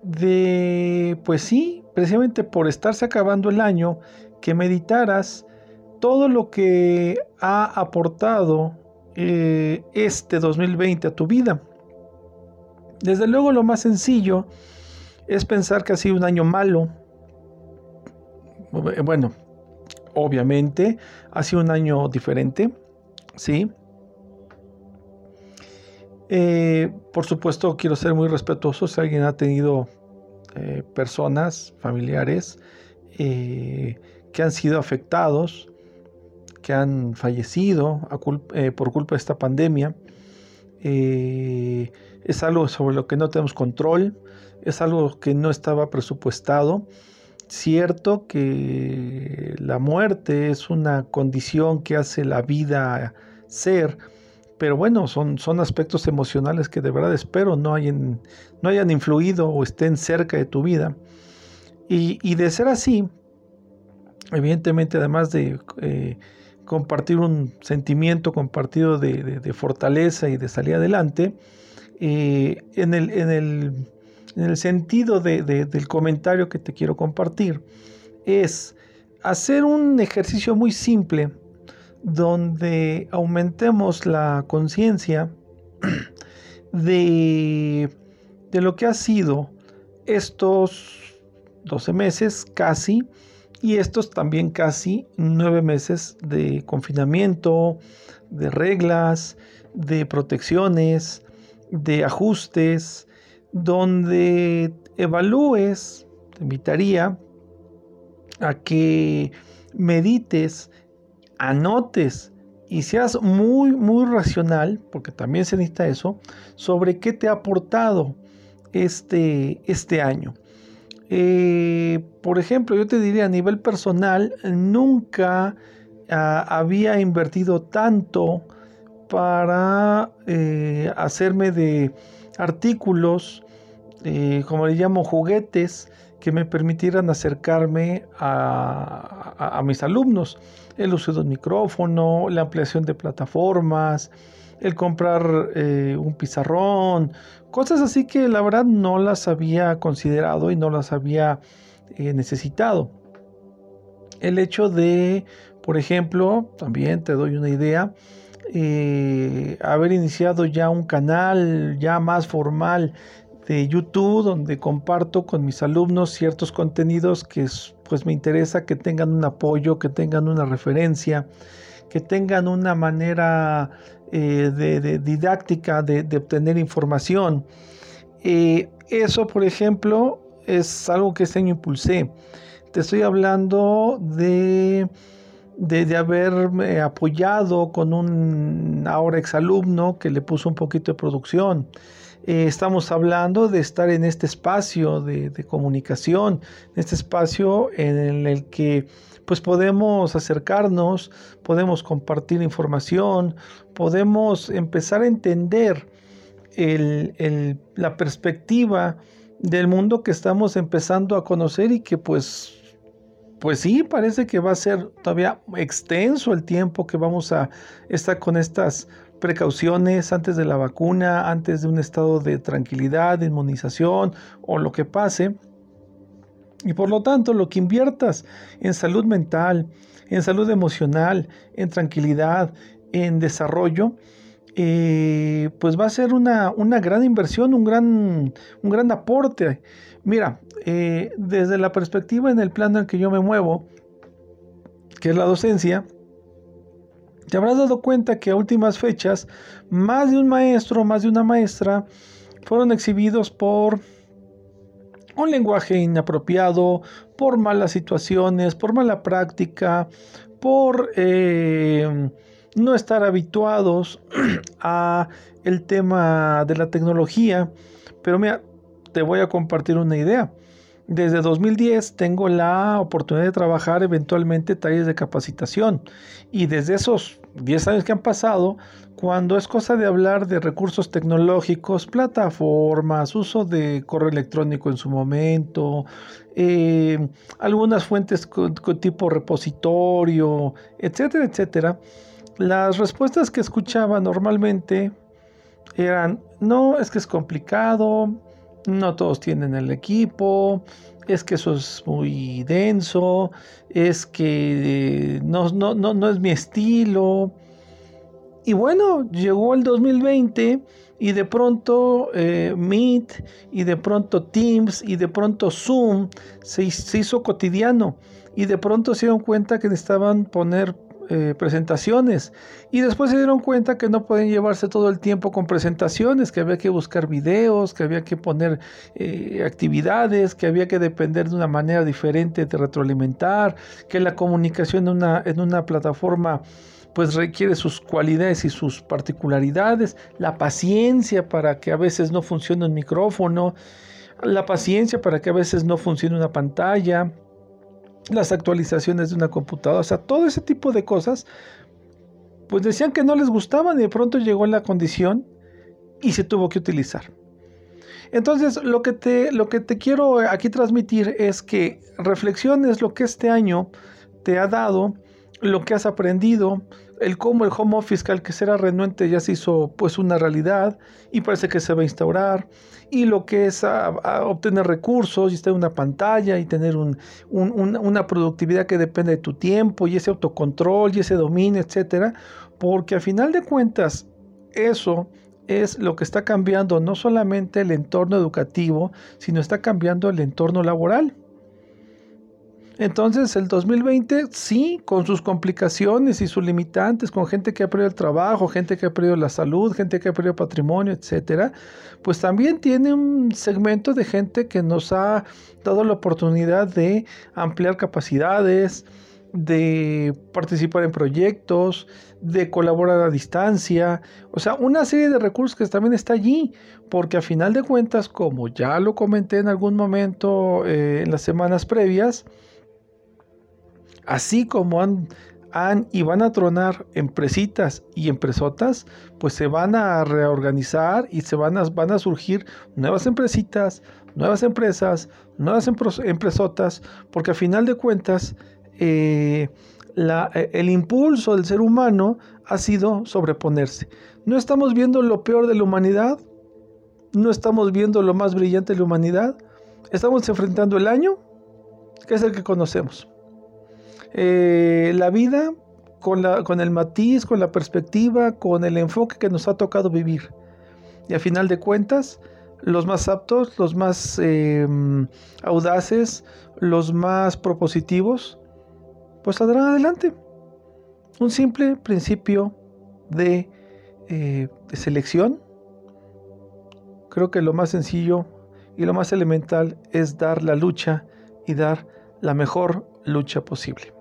de, pues sí, precisamente por estarse acabando el año, que meditaras todo lo que ha aportado eh, este 2020 a tu vida. Desde luego lo más sencillo es pensar que ha sido un año malo. Bueno, obviamente ha sido un año diferente, ¿sí? Eh, por supuesto, quiero ser muy respetuoso si alguien ha tenido eh, personas, familiares, eh, que han sido afectados, que han fallecido por culpa de esta pandemia. es algo sobre lo que no tenemos control, es algo que no estaba presupuestado. Cierto que la muerte es una condición que hace la vida ser, pero bueno, son, son aspectos emocionales que de verdad espero no hayan, no hayan influido o estén cerca de tu vida. Y, de ser así, evidentemente además de eh, compartir un sentimiento compartido de, fortaleza y de salir adelante, eh, en, el, en, el, en, el, sentido del comentario que te quiero compartir, es hacer un ejercicio muy simple donde aumentemos la conciencia [CLEARS THROAT] de, de lo que ha sido estos 12 meses casi y estos también casi 9 meses de confinamiento, de reglas, de protecciones, de ajustes, donde evalúes, te invitaría a que medites, anotes y seas muy, muy racional, porque también se necesita eso, sobre qué te ha aportado este, este año. Eh, por ejemplo, yo te diría a nivel personal, nunca ah, había invertido tanto para eh, hacerme de artículos, eh, como le llamo, juguetes, que me permitieran acercarme a, mis alumnos. El uso de un micrófono, la ampliación de plataformas, el comprar eh, un pizarrón, cosas así que la verdad no las había considerado y no las había eh, necesitado. El hecho de, por ejemplo, también te doy una idea, eh, haber iniciado ya un canal ya más formal de YouTube donde comparto con mis alumnos ciertos contenidos que pues me interesa que tengan un apoyo, que tengan una referencia, que tengan una manera eh, de, didáctica de, obtener información. Eh, eso, por ejemplo, es algo que este año impulsé. Te estoy hablando de, de, haberme apoyado con un ahora exalumno que le puso un poquito de producción. Eh, estamos hablando de estar en este espacio de, comunicación, en este espacio en el que pues podemos acercarnos, podemos compartir información, podemos empezar a entender la perspectiva del mundo que estamos empezando a conocer y que pues pues sí, parece que va a ser todavía extenso el tiempo que vamos a estar con estas precauciones antes de la vacuna, antes de un estado de tranquilidad, de inmunización o lo que pase. Y por lo tanto, lo que inviertas en salud mental, en salud emocional, en tranquilidad, en desarrollo, eh, pues va a ser una, gran inversión, un gran, un gran aporte. Mira, eh, desde la perspectiva en el plano en que yo me muevo, que es la docencia, te habrás dado cuenta que a últimas fechas, más de un maestro, más de una maestra, fueron exhibidos por un lenguaje inapropiado, por malas situaciones, por mala práctica, por eh, no estar habituados [CLEARS THROAT] a el tema de la tecnología. Pero mira, te voy a compartir una idea. Desde 2010 tengo la oportunidad de trabajar eventualmente talleres de capacitación. Y desde esos 10 años que han pasado, cuando es cosa de hablar de recursos tecnológicos, plataformas, uso de correo electrónico en su momento, eh, algunas fuentes con, tipo repositorio, etcétera, etcétera, las respuestas que escuchaba normalmente eran, no, es que es complicado, no todos tienen el equipo, es que eso es muy denso, es que no, no, no, es mi estilo. Y bueno, llegó el 2020 y de pronto eh, Meet y de pronto Teams y de pronto Zoom se, se, hizo cotidiano y de pronto se dieron cuenta que necesitaban poner eh, presentaciones. Y después se dieron cuenta que no pueden llevarse todo el tiempo con presentaciones, que había que buscar videos, que había que poner eh, actividades, que había que depender de una manera diferente de retroalimentar, que la comunicación en una, en una plataforma pues requiere sus cualidades y sus particularidades, la paciencia para que a veces no funcione un micrófono, la paciencia para que a veces no funcione una pantalla, las actualizaciones de una computadora, o sea, todo ese tipo de cosas, pues decían que no les gustaban y de pronto llegó la condición y se tuvo que utilizar. Entonces, lo que te, lo que te quiero aquí transmitir es que reflexiones lo que este año te ha dado, lo que has aprendido, el cómo el home office, que al que será renuente ya se hizo pues una realidad y parece que se va a instaurar, y lo que es obtener recursos y estar en una pantalla y tener una productividad que depende de tu tiempo y ese autocontrol y ese dominio, etcétera, porque a final de cuentas eso es lo que está cambiando no solamente el entorno educativo, sino está cambiando el entorno laboral. Entonces el 2020 sí, con sus complicaciones y sus limitantes, con gente que ha perdido el trabajo, gente que ha perdido la salud, gente que ha perdido patrimonio, etcétera, pues también tiene un segmento de gente que nos ha dado la oportunidad de ampliar capacidades, de participar en proyectos, de colaborar a distancia, o sea, una serie de recursos que también está allí, porque a final de cuentas, como ya lo comenté en algún momento eh, en las semanas previas, así como han, han y van a tronar empresitas y empresotas, pues se van a reorganizar y se van a, van a surgir nuevas empresitas, nuevas empresas, nuevas empresotas, porque a final de cuentas, eh, eh, el impulso del ser humano ha sido sobreponerse. No estamos viendo lo peor de la humanidad, no estamos viendo lo más brillante de la humanidad, estamos enfrentando el año, que es el que conocemos. Eh, la vida con, el matiz, con la perspectiva, con el enfoque que nos ha tocado vivir. Y a final de cuentas, los más aptos, los más audaces, los más propositivos, pues saldrán adelante. Un simple principio eh, de selección. Creo que lo más sencillo y lo más elemental es dar la lucha y dar la mejor lucha posible.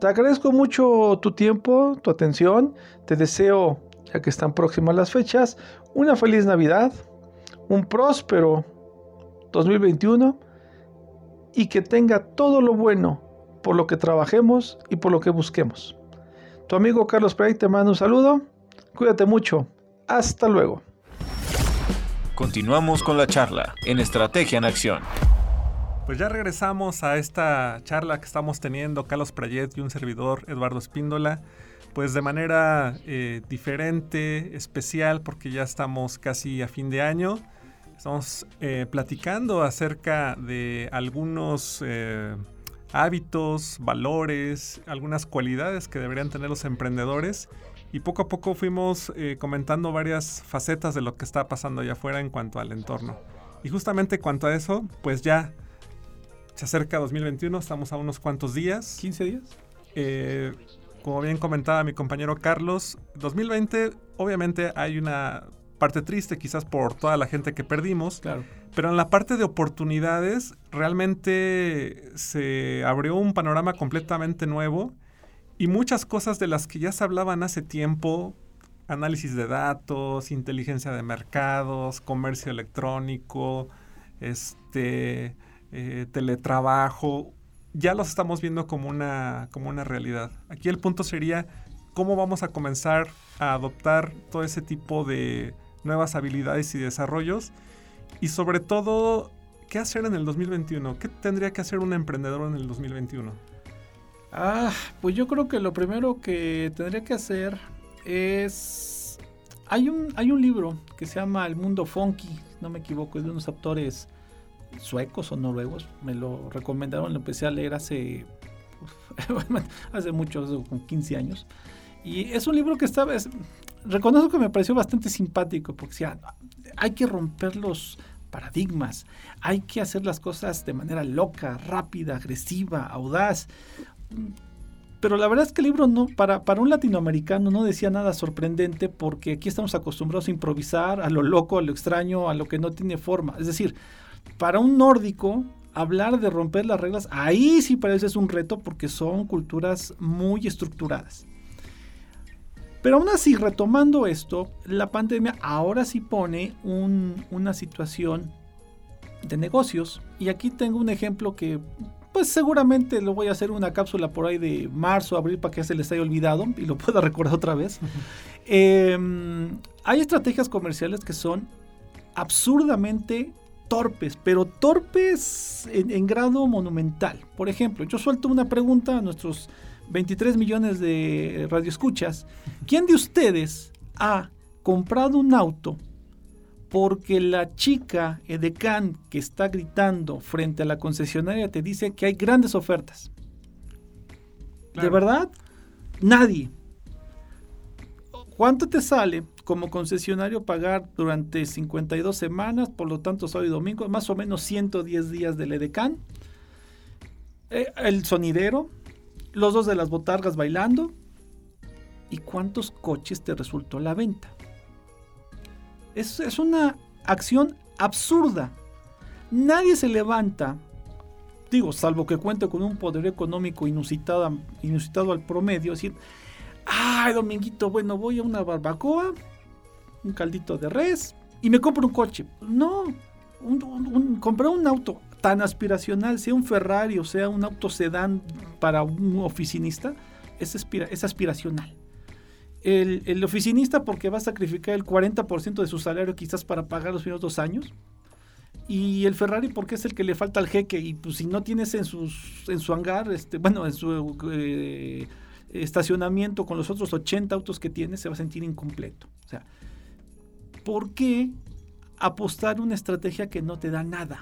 Te agradezco mucho tu tiempo, tu atención. Te deseo, ya que están próximas las fechas, una feliz Navidad, un próspero 2021 y que tenga todo lo bueno por lo que trabajemos y por lo que busquemos. Tu amigo Carlos Pérez te manda un saludo. Cuídate mucho. Hasta luego. Continuamos con la charla en Estrategia en Acción. Pues ya regresamos a esta charla que estamos teniendo Carlos Prayet y un servidor Eduardo Espíndola. Pues de manera eh, diferente, especial, porque ya estamos casi a fin de año. Estamos eh, platicando acerca de algunos eh, hábitos, valores, algunas cualidades que deberían tener los emprendedores. Y poco a poco fuimos comentando varias facetas de lo que está pasando allá afuera en cuanto al entorno. Y justamente cuanto a eso, pues ya se acerca 2021, estamos a unos cuantos días. 15 días. Eh, como bien comentaba mi compañero Carlos, 2020 obviamente hay una parte triste quizás por toda la gente que perdimos. Claro. Pero en la parte de oportunidades realmente se abrió un panorama completamente nuevo y muchas cosas de las que ya se hablaban hace tiempo, análisis de datos, inteligencia de mercados, comercio electrónico, este, eh, teletrabajo, ya los estamos viendo como una, como una realidad. Aquí el punto sería cómo vamos a comenzar a adoptar todo ese tipo de nuevas habilidades y desarrollos y sobre todo, ¿qué hacer en el 2021? ¿Qué tendría que hacer un emprendedor en el 2021? Ah, pues yo creo que lo primero que tendría que hacer es... Hay un, hay un libro que se llama El Mundo Funky, no me equivoco, es de unos autores suecos o noruegos. Me lo recomendaron, lo empecé a leer hace, [LAUGHS] hace mucho, con 15 años. Y es un libro que está, reconozco que me pareció bastante simpático, porque decía, hay que romper los paradigmas, hay que hacer las cosas de manera loca, rápida, agresiva, audaz. Pero la verdad es que el libro no, para, para un latinoamericano no decía nada sorprendente porque aquí estamos acostumbrados a improvisar, a lo loco, a lo extraño, a lo que no tiene forma. Es decir, para un nórdico, hablar de romper las reglas, ahí sí parece es un reto porque son culturas muy estructuradas. Pero aún así, retomando esto, la pandemia ahora sí pone una situación de negocios. Y aquí tengo un ejemplo que, pues seguramente lo voy a hacer una cápsula por ahí de marzo, abril, para que se les haya olvidado y lo pueda [LAUGHS] recordar otra vez. Em, hay estrategias comerciales que son absurdamente torpes, pero torpes en, en grado monumental. Por ejemplo, yo suelto una pregunta a nuestros 23 millones de radioescuchas, ¿quién de ustedes ha comprado un auto porque la chica edecán que está gritando frente a la concesionaria te dice que hay grandes ofertas? ¿De verdad? Nadie. ¿Cuánto te sale como concesionario pagar durante 52 semanas, por lo tanto sábado y domingo, más o menos 110 días del edecán? Eh, el sonidero, los dos de las botargas bailando. ¿Y cuántos coches te resultó la venta? Es, es una acción absurda. Nadie se levanta, digo, salvo que cuente con un poder económico inusitado, inusitado al promedio, decir, ay, Dominguito, bueno, voy a una barbacoa, un caldito de res y me compro un coche. No, comprar un auto tan aspiracional, sea un Ferrari o sea un auto sedán para un oficinista, es, es aspiracional. El, oficinista porque va a sacrificar el 40% de su salario quizás para pagar los primeros dos años. Y el Ferrari porque es el que le falta al jeque y pues si no tienes en, sus, en su hangar, este, bueno, en su eh, estacionamiento con los otros 80 autos que tiene, se va a sentir incompleto. O sea, ¿por qué apostar una estrategia que no te da nada?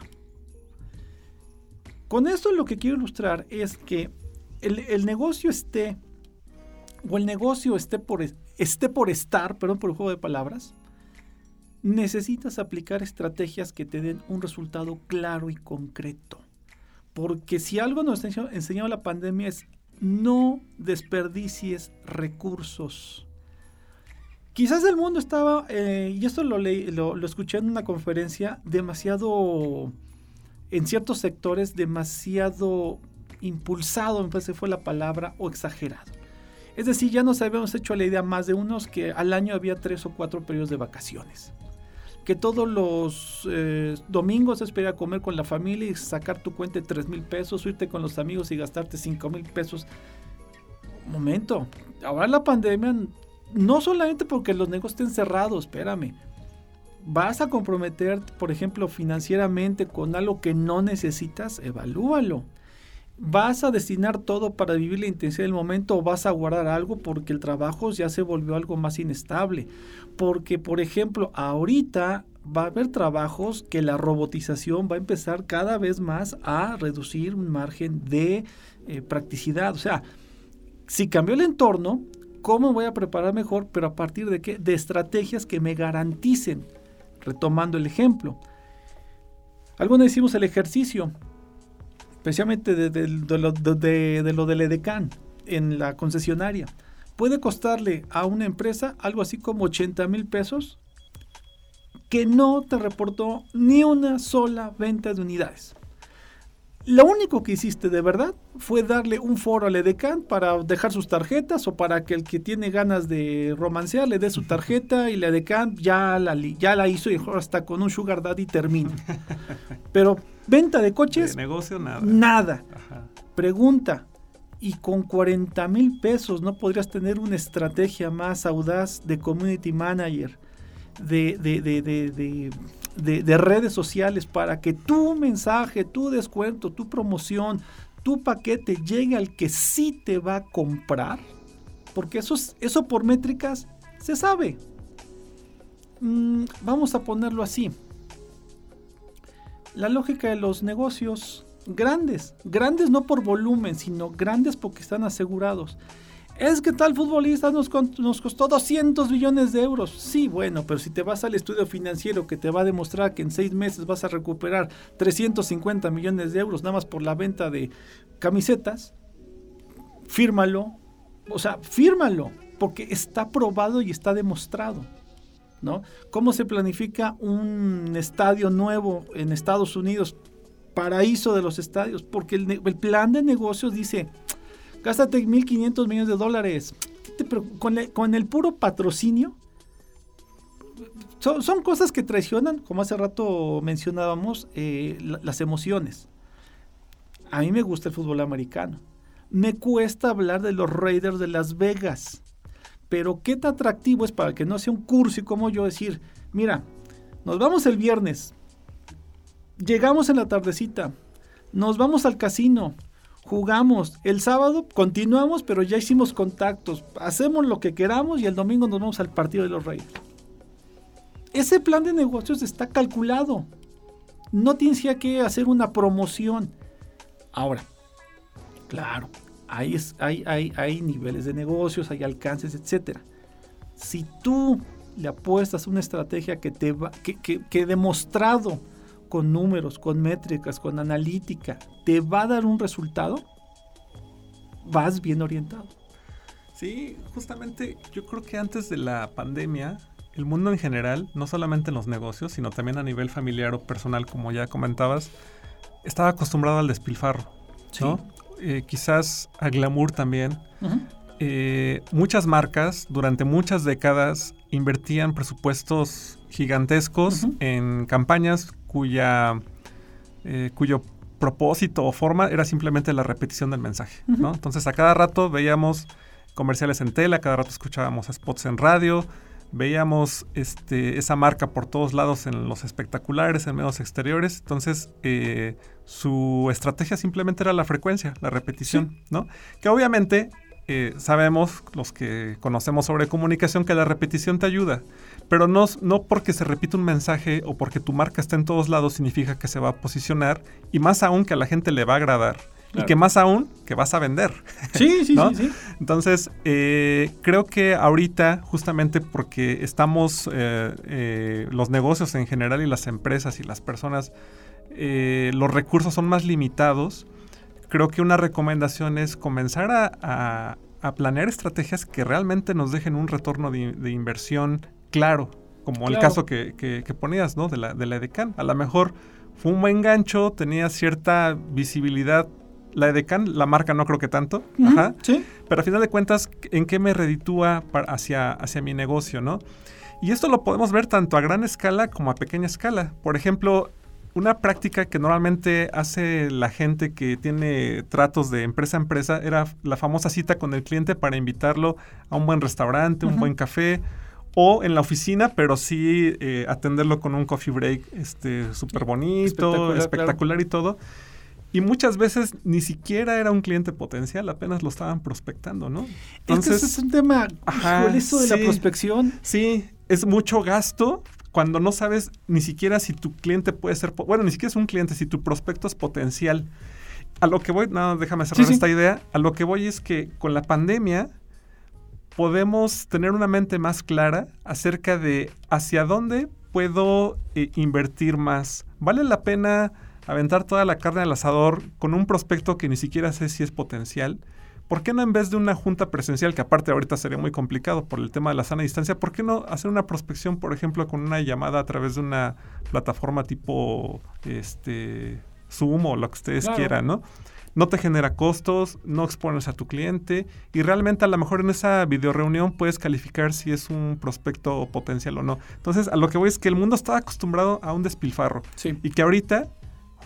Con esto lo que quiero ilustrar es que el, negocio esté, o el negocio esté por, esté por estar, perdón por el juego de palabras, necesitas aplicar estrategias que te den un resultado claro y concreto. Porque si algo nos ha enseñado la pandemia es no desperdicies recursos. Quizás el mundo estaba, eh, y esto lo, escuché en una conferencia, demasiado en ciertos sectores demasiado impulsado, me parece fue la palabra, o exagerado. Es decir, ya nos habíamos hecho la idea más de unos que al año había tres o cuatro periodos de vacaciones. Que todos los eh, domingos es a comer con la familia y sacar tu cuenta de 3 mil pesos, irte con los amigos y gastarte 5 mil pesos. momento, ahora la pandemia, no solamente porque los negocios estén cerrados, espérame, vas a comprometer, por ejemplo, financieramente con algo que no necesitas, evalúalo. ¿Vas a destinar todo para vivir la intensidad del momento o vas a guardar algo porque el trabajo ya se volvió algo más inestable? Porque, por ejemplo, ahorita va a haber trabajos que la robotización va a empezar cada vez más a reducir un margen de eh, practicidad. O sea, si cambió el entorno, ¿cómo voy a preparar mejor? Pero a partir de qué? De estrategias que me garanticen retomando el ejemplo. Algunos decimos el ejercicio, especialmente de, lo, del EDECAN en la concesionaria. Puede costarle a una empresa algo así como 80 mil pesos que no te reportó ni una sola venta de unidades. Lo único que hiciste de verdad fue darle un foro al EDECAN para dejar sus tarjetas o para que el que tiene ganas de romancear le dé su tarjeta y la EDECAN ya la, ya la hizo y hasta con un sugar daddy termina. [LAUGHS] Pero venta de coches... negocio nada. Nada. Pregunta, ¿y con 40 mil pesos no podrías tener una estrategia más audaz de community manager? de, de, redes sociales para que tu mensaje, tu descuento, tu promoción, tu paquete llegue al que sí te va a comprar. Porque eso, eso por métricas se sabe. Mm, vamos a ponerlo así. La lógica de los negocios grandes, grandes no por volumen, sino grandes porque están asegurados es que tal futbolista nos, nos, costó 200 millones de euros. Sí, bueno, pero si te vas al estudio financiero que te va a demostrar que en seis meses vas a recuperar 350 millones de euros nada más por la venta de camisetas, fírmalo. O sea, fírmalo, porque está probado y está demostrado. ¿no? ¿Cómo se planifica un estadio nuevo en Estados Unidos? Paraíso de los estadios, porque el, el plan de negocios dice Gástate 1.500 millones de dólares. Con, el puro patrocinio. Son, cosas que traicionan, como hace rato mencionábamos, eh, las emociones. A mí me gusta el fútbol americano. Me cuesta hablar de los Raiders de Las Vegas. Pero qué tan atractivo es para que no sea un curso y como yo decir, mira, nos vamos el viernes, llegamos en la tardecita, nos vamos al casino, jugamos. El sábado continuamos, pero ya hicimos contactos. Hacemos lo que queramos y el domingo nos vamos al partido de los Reyes. Ese plan de negocios está calculado. No tienes que hacer una promoción. Ahora, claro, hay, hay, hay, niveles de negocios, hay alcances, etc. Si tú le apuestas una estrategia que te va, que, que demostrado con números, con métricas, con analítica, te va a dar un resultado, vas bien orientado. Sí, justamente yo creo que antes de la pandemia, el mundo en general, no solamente en los negocios, sino también a nivel familiar o personal, como ya comentabas, estaba acostumbrado al despilfarro, ¿no? Eh, quizás a glamour también. eh, muchas marcas durante muchas décadas invertían presupuestos gigantescos uh -huh. en campañas cuya, eh, cuyo propósito o forma era simplemente la repetición del mensaje. Uh -huh. ¿no? Entonces a cada rato veíamos comerciales en tela, a cada rato escuchábamos spots en radio, veíamos este, esa marca por todos lados en los espectaculares, en medios exteriores. Entonces, eh, su estrategia simplemente era la frecuencia, la repetición, sí. ¿no? Que obviamente eh, sabemos, los que conocemos sobre comunicación, que la repetición te ayuda. Pero no, no porque se repite un mensaje o porque tu marca está en todos lados significa que se va a posicionar y más aún que a la gente le va a agradar. Claro. Y que más aún, que vas a vender. Sí, sí, [LAUGHS] ¿no? sí, sí, Entonces, eh, creo que ahorita, justamente porque estamos, eh, eh, los negocios en general y las empresas y las personas, eh, los recursos son más limitados, creo que una recomendación es comenzar a, a, a planear estrategias que realmente nos dejen un retorno de, de inversión claro, como claro. el caso que, que, que, ponías, ¿no? De la, de la. A lo mejor fue un buen gancho, tenía cierta visibilidad la Edecan, la marca no creo que tanto, Uh -huh, ajá, sí. pero a final de cuentas, ¿en qué me reditúa para, hacia, hacia mi negocio, no? Y esto lo podemos ver tanto a gran escala como a pequeña escala. Por ejemplo, una práctica que normalmente hace la gente que tiene tratos de empresa a empresa era la famosa cita con el cliente para invitarlo a un buen restaurante, uh -huh. un buen café o en la oficina, pero sí eh, atenderlo con un coffee break este súper bonito, espectacular, espectacular claro. y todo. Y muchas veces ni siquiera era un cliente potencial, apenas lo estaban prospectando, ¿no? Entonces, es que ese es un tema, ajá, eso de sí, la prospección. Sí, es mucho gasto cuando no sabes ni siquiera si tu cliente puede ser, bueno, ni siquiera es un cliente, si tu prospecto es potencial. A lo que voy, no, déjame cerrar sí, esta sí. idea, a lo que voy es que con la pandemia podemos tener una mente más clara acerca de hacia dónde puedo eh, invertir más. ¿Vale la pena aventar toda la carne al asador con un prospecto que ni siquiera sé si es potencial? ¿Por qué no en vez de una junta presencial, que aparte ahorita sería muy complicado por el tema de la sana distancia, ¿por qué no hacer una prospección, por ejemplo, con una llamada a través de una plataforma tipo este, Zoom o lo que ustedes claro. quieran, ¿no? No te genera costos, no expones a tu cliente y realmente a lo mejor en esa videoreunión puedes calificar si es un prospecto potencial o no. Entonces, a lo que voy es que el mundo está acostumbrado a un despilfarro sí. y que ahorita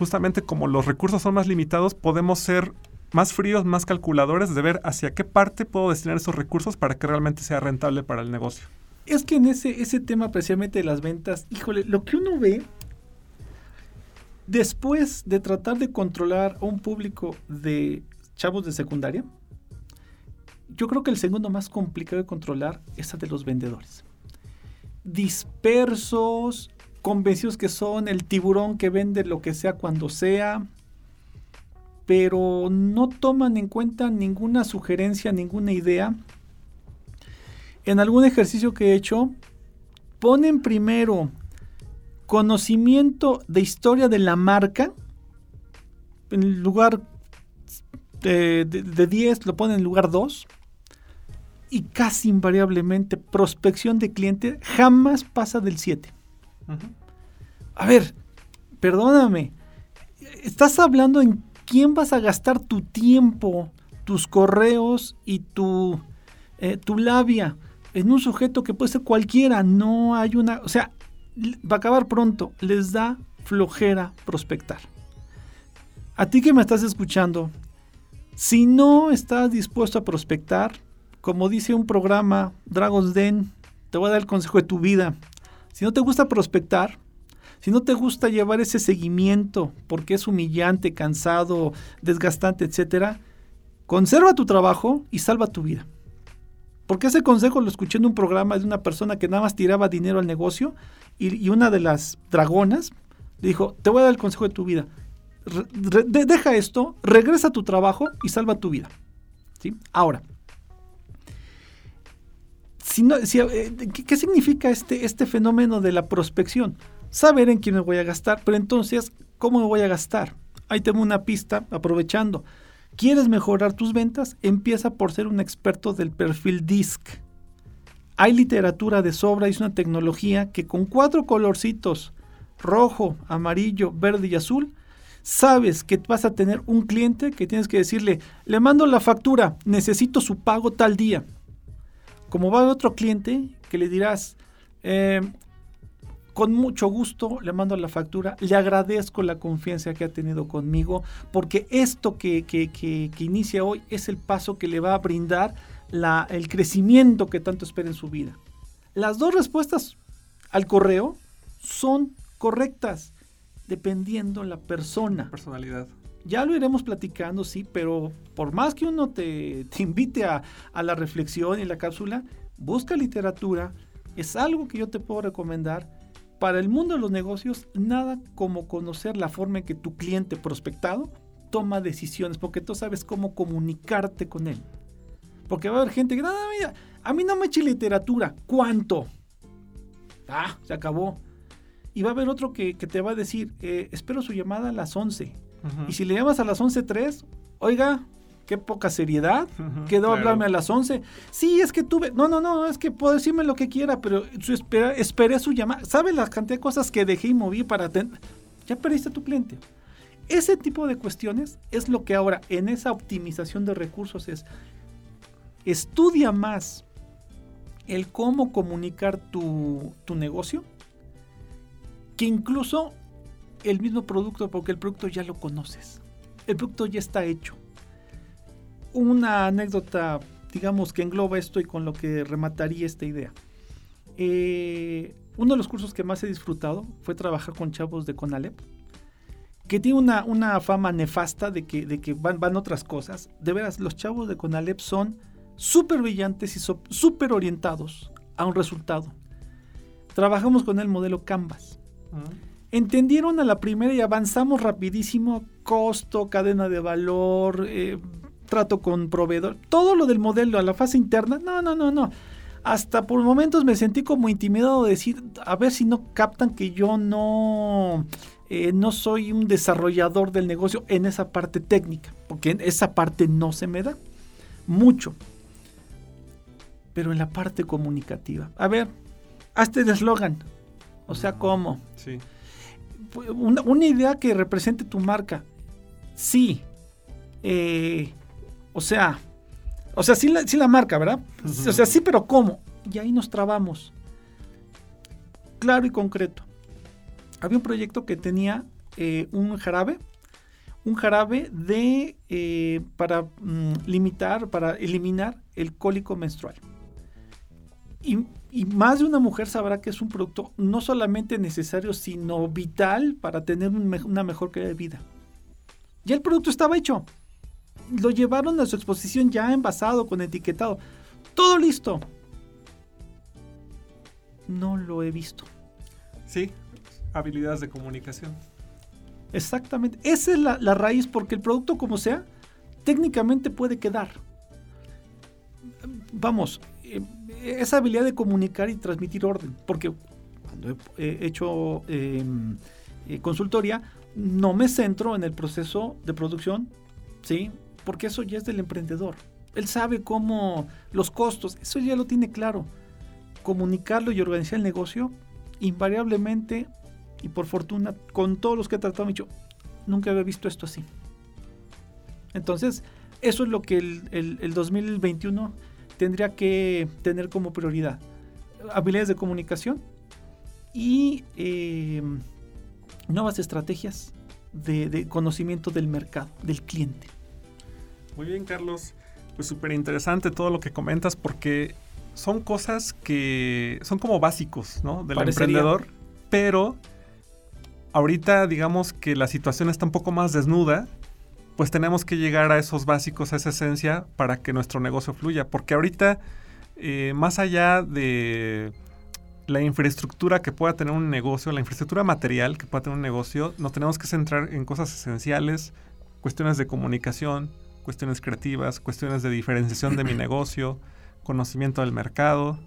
justamente como los recursos son más limitados, podemos ser más fríos, más calculadores de ver hacia qué parte puedo destinar esos recursos para que realmente sea rentable para el negocio. Es que en ese, ese tema precisamente de las ventas, híjole, lo que uno ve después de tratar de controlar a un público de chavos de secundaria, yo creo que el segundo más complicado de controlar es el de los vendedores. Dispersos, convencidos que son el tiburón que vende lo que sea cuando sea, pero no toman en cuenta ninguna sugerencia, ninguna idea. En algún ejercicio que he hecho, ponen primero conocimiento de historia de la marca, en lugar de, de, de 10 lo ponen en lugar 2, y casi invariablemente prospección de cliente jamás pasa del 7. Uh -huh. A ver, perdóname, estás hablando en quién vas a gastar tu tiempo, tus correos y tu, eh, tu labia en un sujeto que puede ser cualquiera. No hay una, o sea, va a acabar pronto. Les da flojera prospectar. A ti que me estás escuchando, si no estás dispuesto a prospectar, como dice un programa, Dragon's Den, te voy a dar el consejo de tu vida. Si no te gusta prospectar, si no te gusta llevar ese seguimiento porque es humillante, cansado, desgastante, etcétera, conserva tu trabajo y salva tu vida. Porque ese consejo lo escuché en un programa de una persona que nada más tiraba dinero al negocio y, una de las dragonas dijo, te voy a dar el consejo de tu vida. deja esto, regresa a tu trabajo y salva tu vida. ¿Sí? Ahora, eh, ¿qué, significa este, este fenómeno de la prospección? Saber en quién me voy a gastar, pero entonces, ¿cómo me voy a gastar? Ahí tengo una pista aprovechando. ¿Quieres mejorar tus ventas? Empieza por ser un experto del perfil DISC. Hay literatura de sobra, es una tecnología que con cuatro colorcitos, rojo, amarillo, verde y azul, sabes que vas a tener un cliente que tienes que decirle, le mando la factura, necesito su pago tal día. Como va a otro cliente que le dirás, eh, con mucho gusto le mando la factura, le agradezco la confianza que ha tenido conmigo, porque esto que, que, inicia hoy es el paso que le va a brindar la, el crecimiento que tanto espera en su vida. Las dos respuestas al correo son correctas, dependiendo la persona. Personalidad. Ya lo iremos platicando, sí, pero por más que uno te, te invite a, a la reflexión y la cápsula, busca literatura, es algo que yo te puedo recomendar para el mundo de los negocios, nada como conocer la forma en que tu cliente prospectado toma decisiones, porque tú sabes cómo comunicarte con él. Porque va a haber gente que, no, mira, a mí no me eche literatura, ¿cuánto? Ah, se acabó. Y va a haber otro que, te va a decir, eh, espero su llamada a las 11. Y si le llamas a las 11.03, oiga, qué poca seriedad. Quedó a hablarme a las 11. Sí, es que tuve. No, no, no, es que puedo decirme lo que quiera, pero su espera, esperé su llamada. ¿Sabe la cantidad de cosas que dejé y moví para atender? Ya perdiste a tu cliente. Ese tipo de cuestiones es lo que ahora en esa optimización de recursos es. Estudia más el cómo comunicar tu, tu negocio que incluso el mismo producto, porque el producto ya lo conoces. El producto ya está hecho una anécdota, digamos, que engloba esto y con lo que remataría esta idea. Eh, uno de los cursos que más he disfrutado fue trabajar con chavos de Conalep, que tiene una, una fama nefasta de que, de que van, van otras cosas. De veras, los chavos de Conalep son súper brillantes y súper orientados a un resultado. Trabajamos con el modelo Canvas. Entendieron a la primera y avanzamos rapidísimo, costo, cadena de valor, eh, trato con proveedor, todo lo del modelo a la fase interna, no, no, no, no. Hasta por momentos me sentí como intimidado de decir, a ver si no captan que yo no, eh, no soy un desarrollador del negocio en esa parte técnica, porque en esa parte no se me da mucho. Pero en la parte comunicativa. A ver, hazte el eslogan. O sea, ¿cómo? Sí. Una, una, idea que represente tu marca. Sí. Eh, o sea, o sea, sí la, la marca, ¿verdad? O sea, sí, pero ¿cómo? Y ahí nos trabamos. Claro y concreto. Había un proyecto que tenía eh, un jarabe, un jarabe de eh, para mm, limitar, para eliminar el cólico menstrual. Y, más de una mujer sabrá que es un producto no solamente necesario, sino vital para tener una mejor calidad de vida. Ya el producto estaba hecho lo llevaron a su exposición ya envasado, con etiquetado. Todo listo. No lo he visto. Sí, habilidades de comunicación. Exactamente. Esa es la, la raíz porque el producto como sea, técnicamente puede quedar. Vamos, eh, esa habilidad de comunicar y transmitir orden. Porque cuando he, hecho em, eh, consultoría, no me centro en el proceso de producción, ¿sí? Porque eso ya es del emprendedor. Él sabe cómo los costos, eso ya lo tiene claro. Comunicarlo y organizar el negocio, invariablemente, y por fortuna, con todos los que he tratado, me he dicho, nunca había visto esto así. Entonces, eso es lo que el, 2021 tendría que tener como prioridad. Habilidades de comunicación y eh, nuevas estrategias de conocimiento del mercado, del cliente. Muy bien, Carlos. Pues súper interesante todo lo que comentas porque son cosas que son como básicos, ¿no? Del emprendedor, pero ahorita digamos que la situación está un poco más desnuda, pues tenemos que llegar a esos básicos, a esa esencia para que nuestro negocio fluya. Porque ahorita, eh, más allá de la infraestructura que pueda tener un negocio, la infraestructura material que pueda tener un negocio, nos tenemos que centrar en cosas esenciales, cuestiones de comunicación, cuestiones creativas, cuestiones de diferenciación de mi negocio, conocimiento del mercado,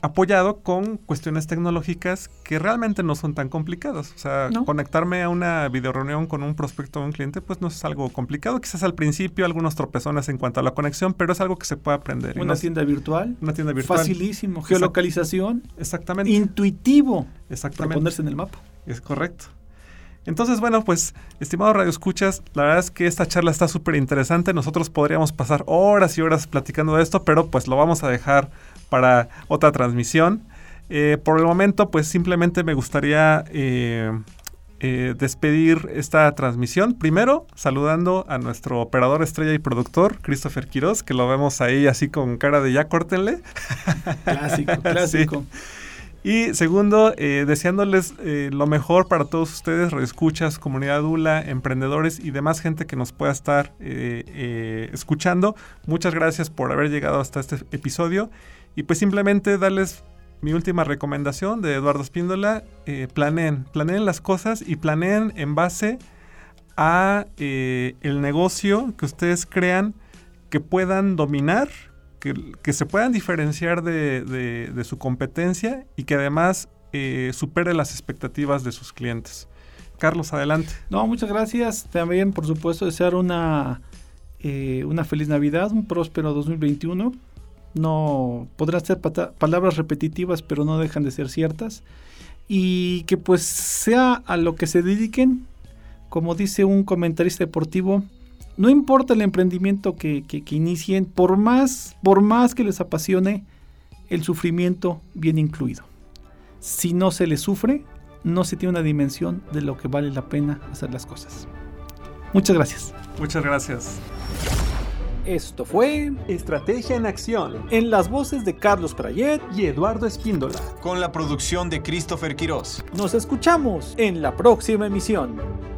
apoyado con cuestiones tecnológicas que realmente no son tan complicadas. O sea, conectarme a una videoreunión con un prospecto o un cliente, pues no es algo complicado. Quizás al principio algunos tropezones en cuanto a la conexión, pero es algo que se puede aprender. Una tienda virtual. Una tienda virtual. Facilísimo. Geolocalización. Exactamente. Intuitivo. Exactamente. Para ponerse en el mapa. Es correcto. Entonces, bueno, pues, estimado Radio Escuchas, la verdad es que esta charla está súper interesante. Nosotros podríamos pasar horas y horas platicando de esto, pero pues lo vamos a dejar para otra transmisión. Eh, por el momento, pues simplemente me gustaría eh, eh, despedir esta transmisión. Primero, saludando a nuestro operador estrella y productor, Christopher Quiroz, que lo vemos ahí así con cara de ya córtenle. Clásico, [LAUGHS] clásico. Y segundo, deseándoles lo mejor para todos ustedes, escuchas, comunidad ULA, emprendedores y demás gente que nos pueda estar escuchando. Muchas gracias por haber llegado hasta este episodio y pues simplemente darles mi última recomendación de Eduardo Espíndola, eh, planeen, planeen las cosas y planeen en base a eh, el negocio que ustedes crean que puedan dominar, que, se puedan diferenciar de, su competencia y que además eh, supere las expectativas de sus clientes. Carlos, adelante. No, muchas gracias. También, por supuesto, desear una, eh, una feliz Navidad, un próspero 2021 no podrán ser palabras repetitivas, pero no dejan de ser ciertas. Y que pues sea a lo que se dediquen, como dice un comentarista deportivo, no importa el emprendimiento que, que, inicien, por más, por más que les apasione, el sufrimiento viene incluido. Si no se les sufre, no se tiene una dimensión de lo que vale la pena hacer las cosas. Muchas gracias. Muchas gracias. Esto fue Estrategia en Acción. En las voces de Carlos Prayet y Eduardo Espíndola. Con la producción de Christopher Quiroz. Nos escuchamos en la próxima emisión.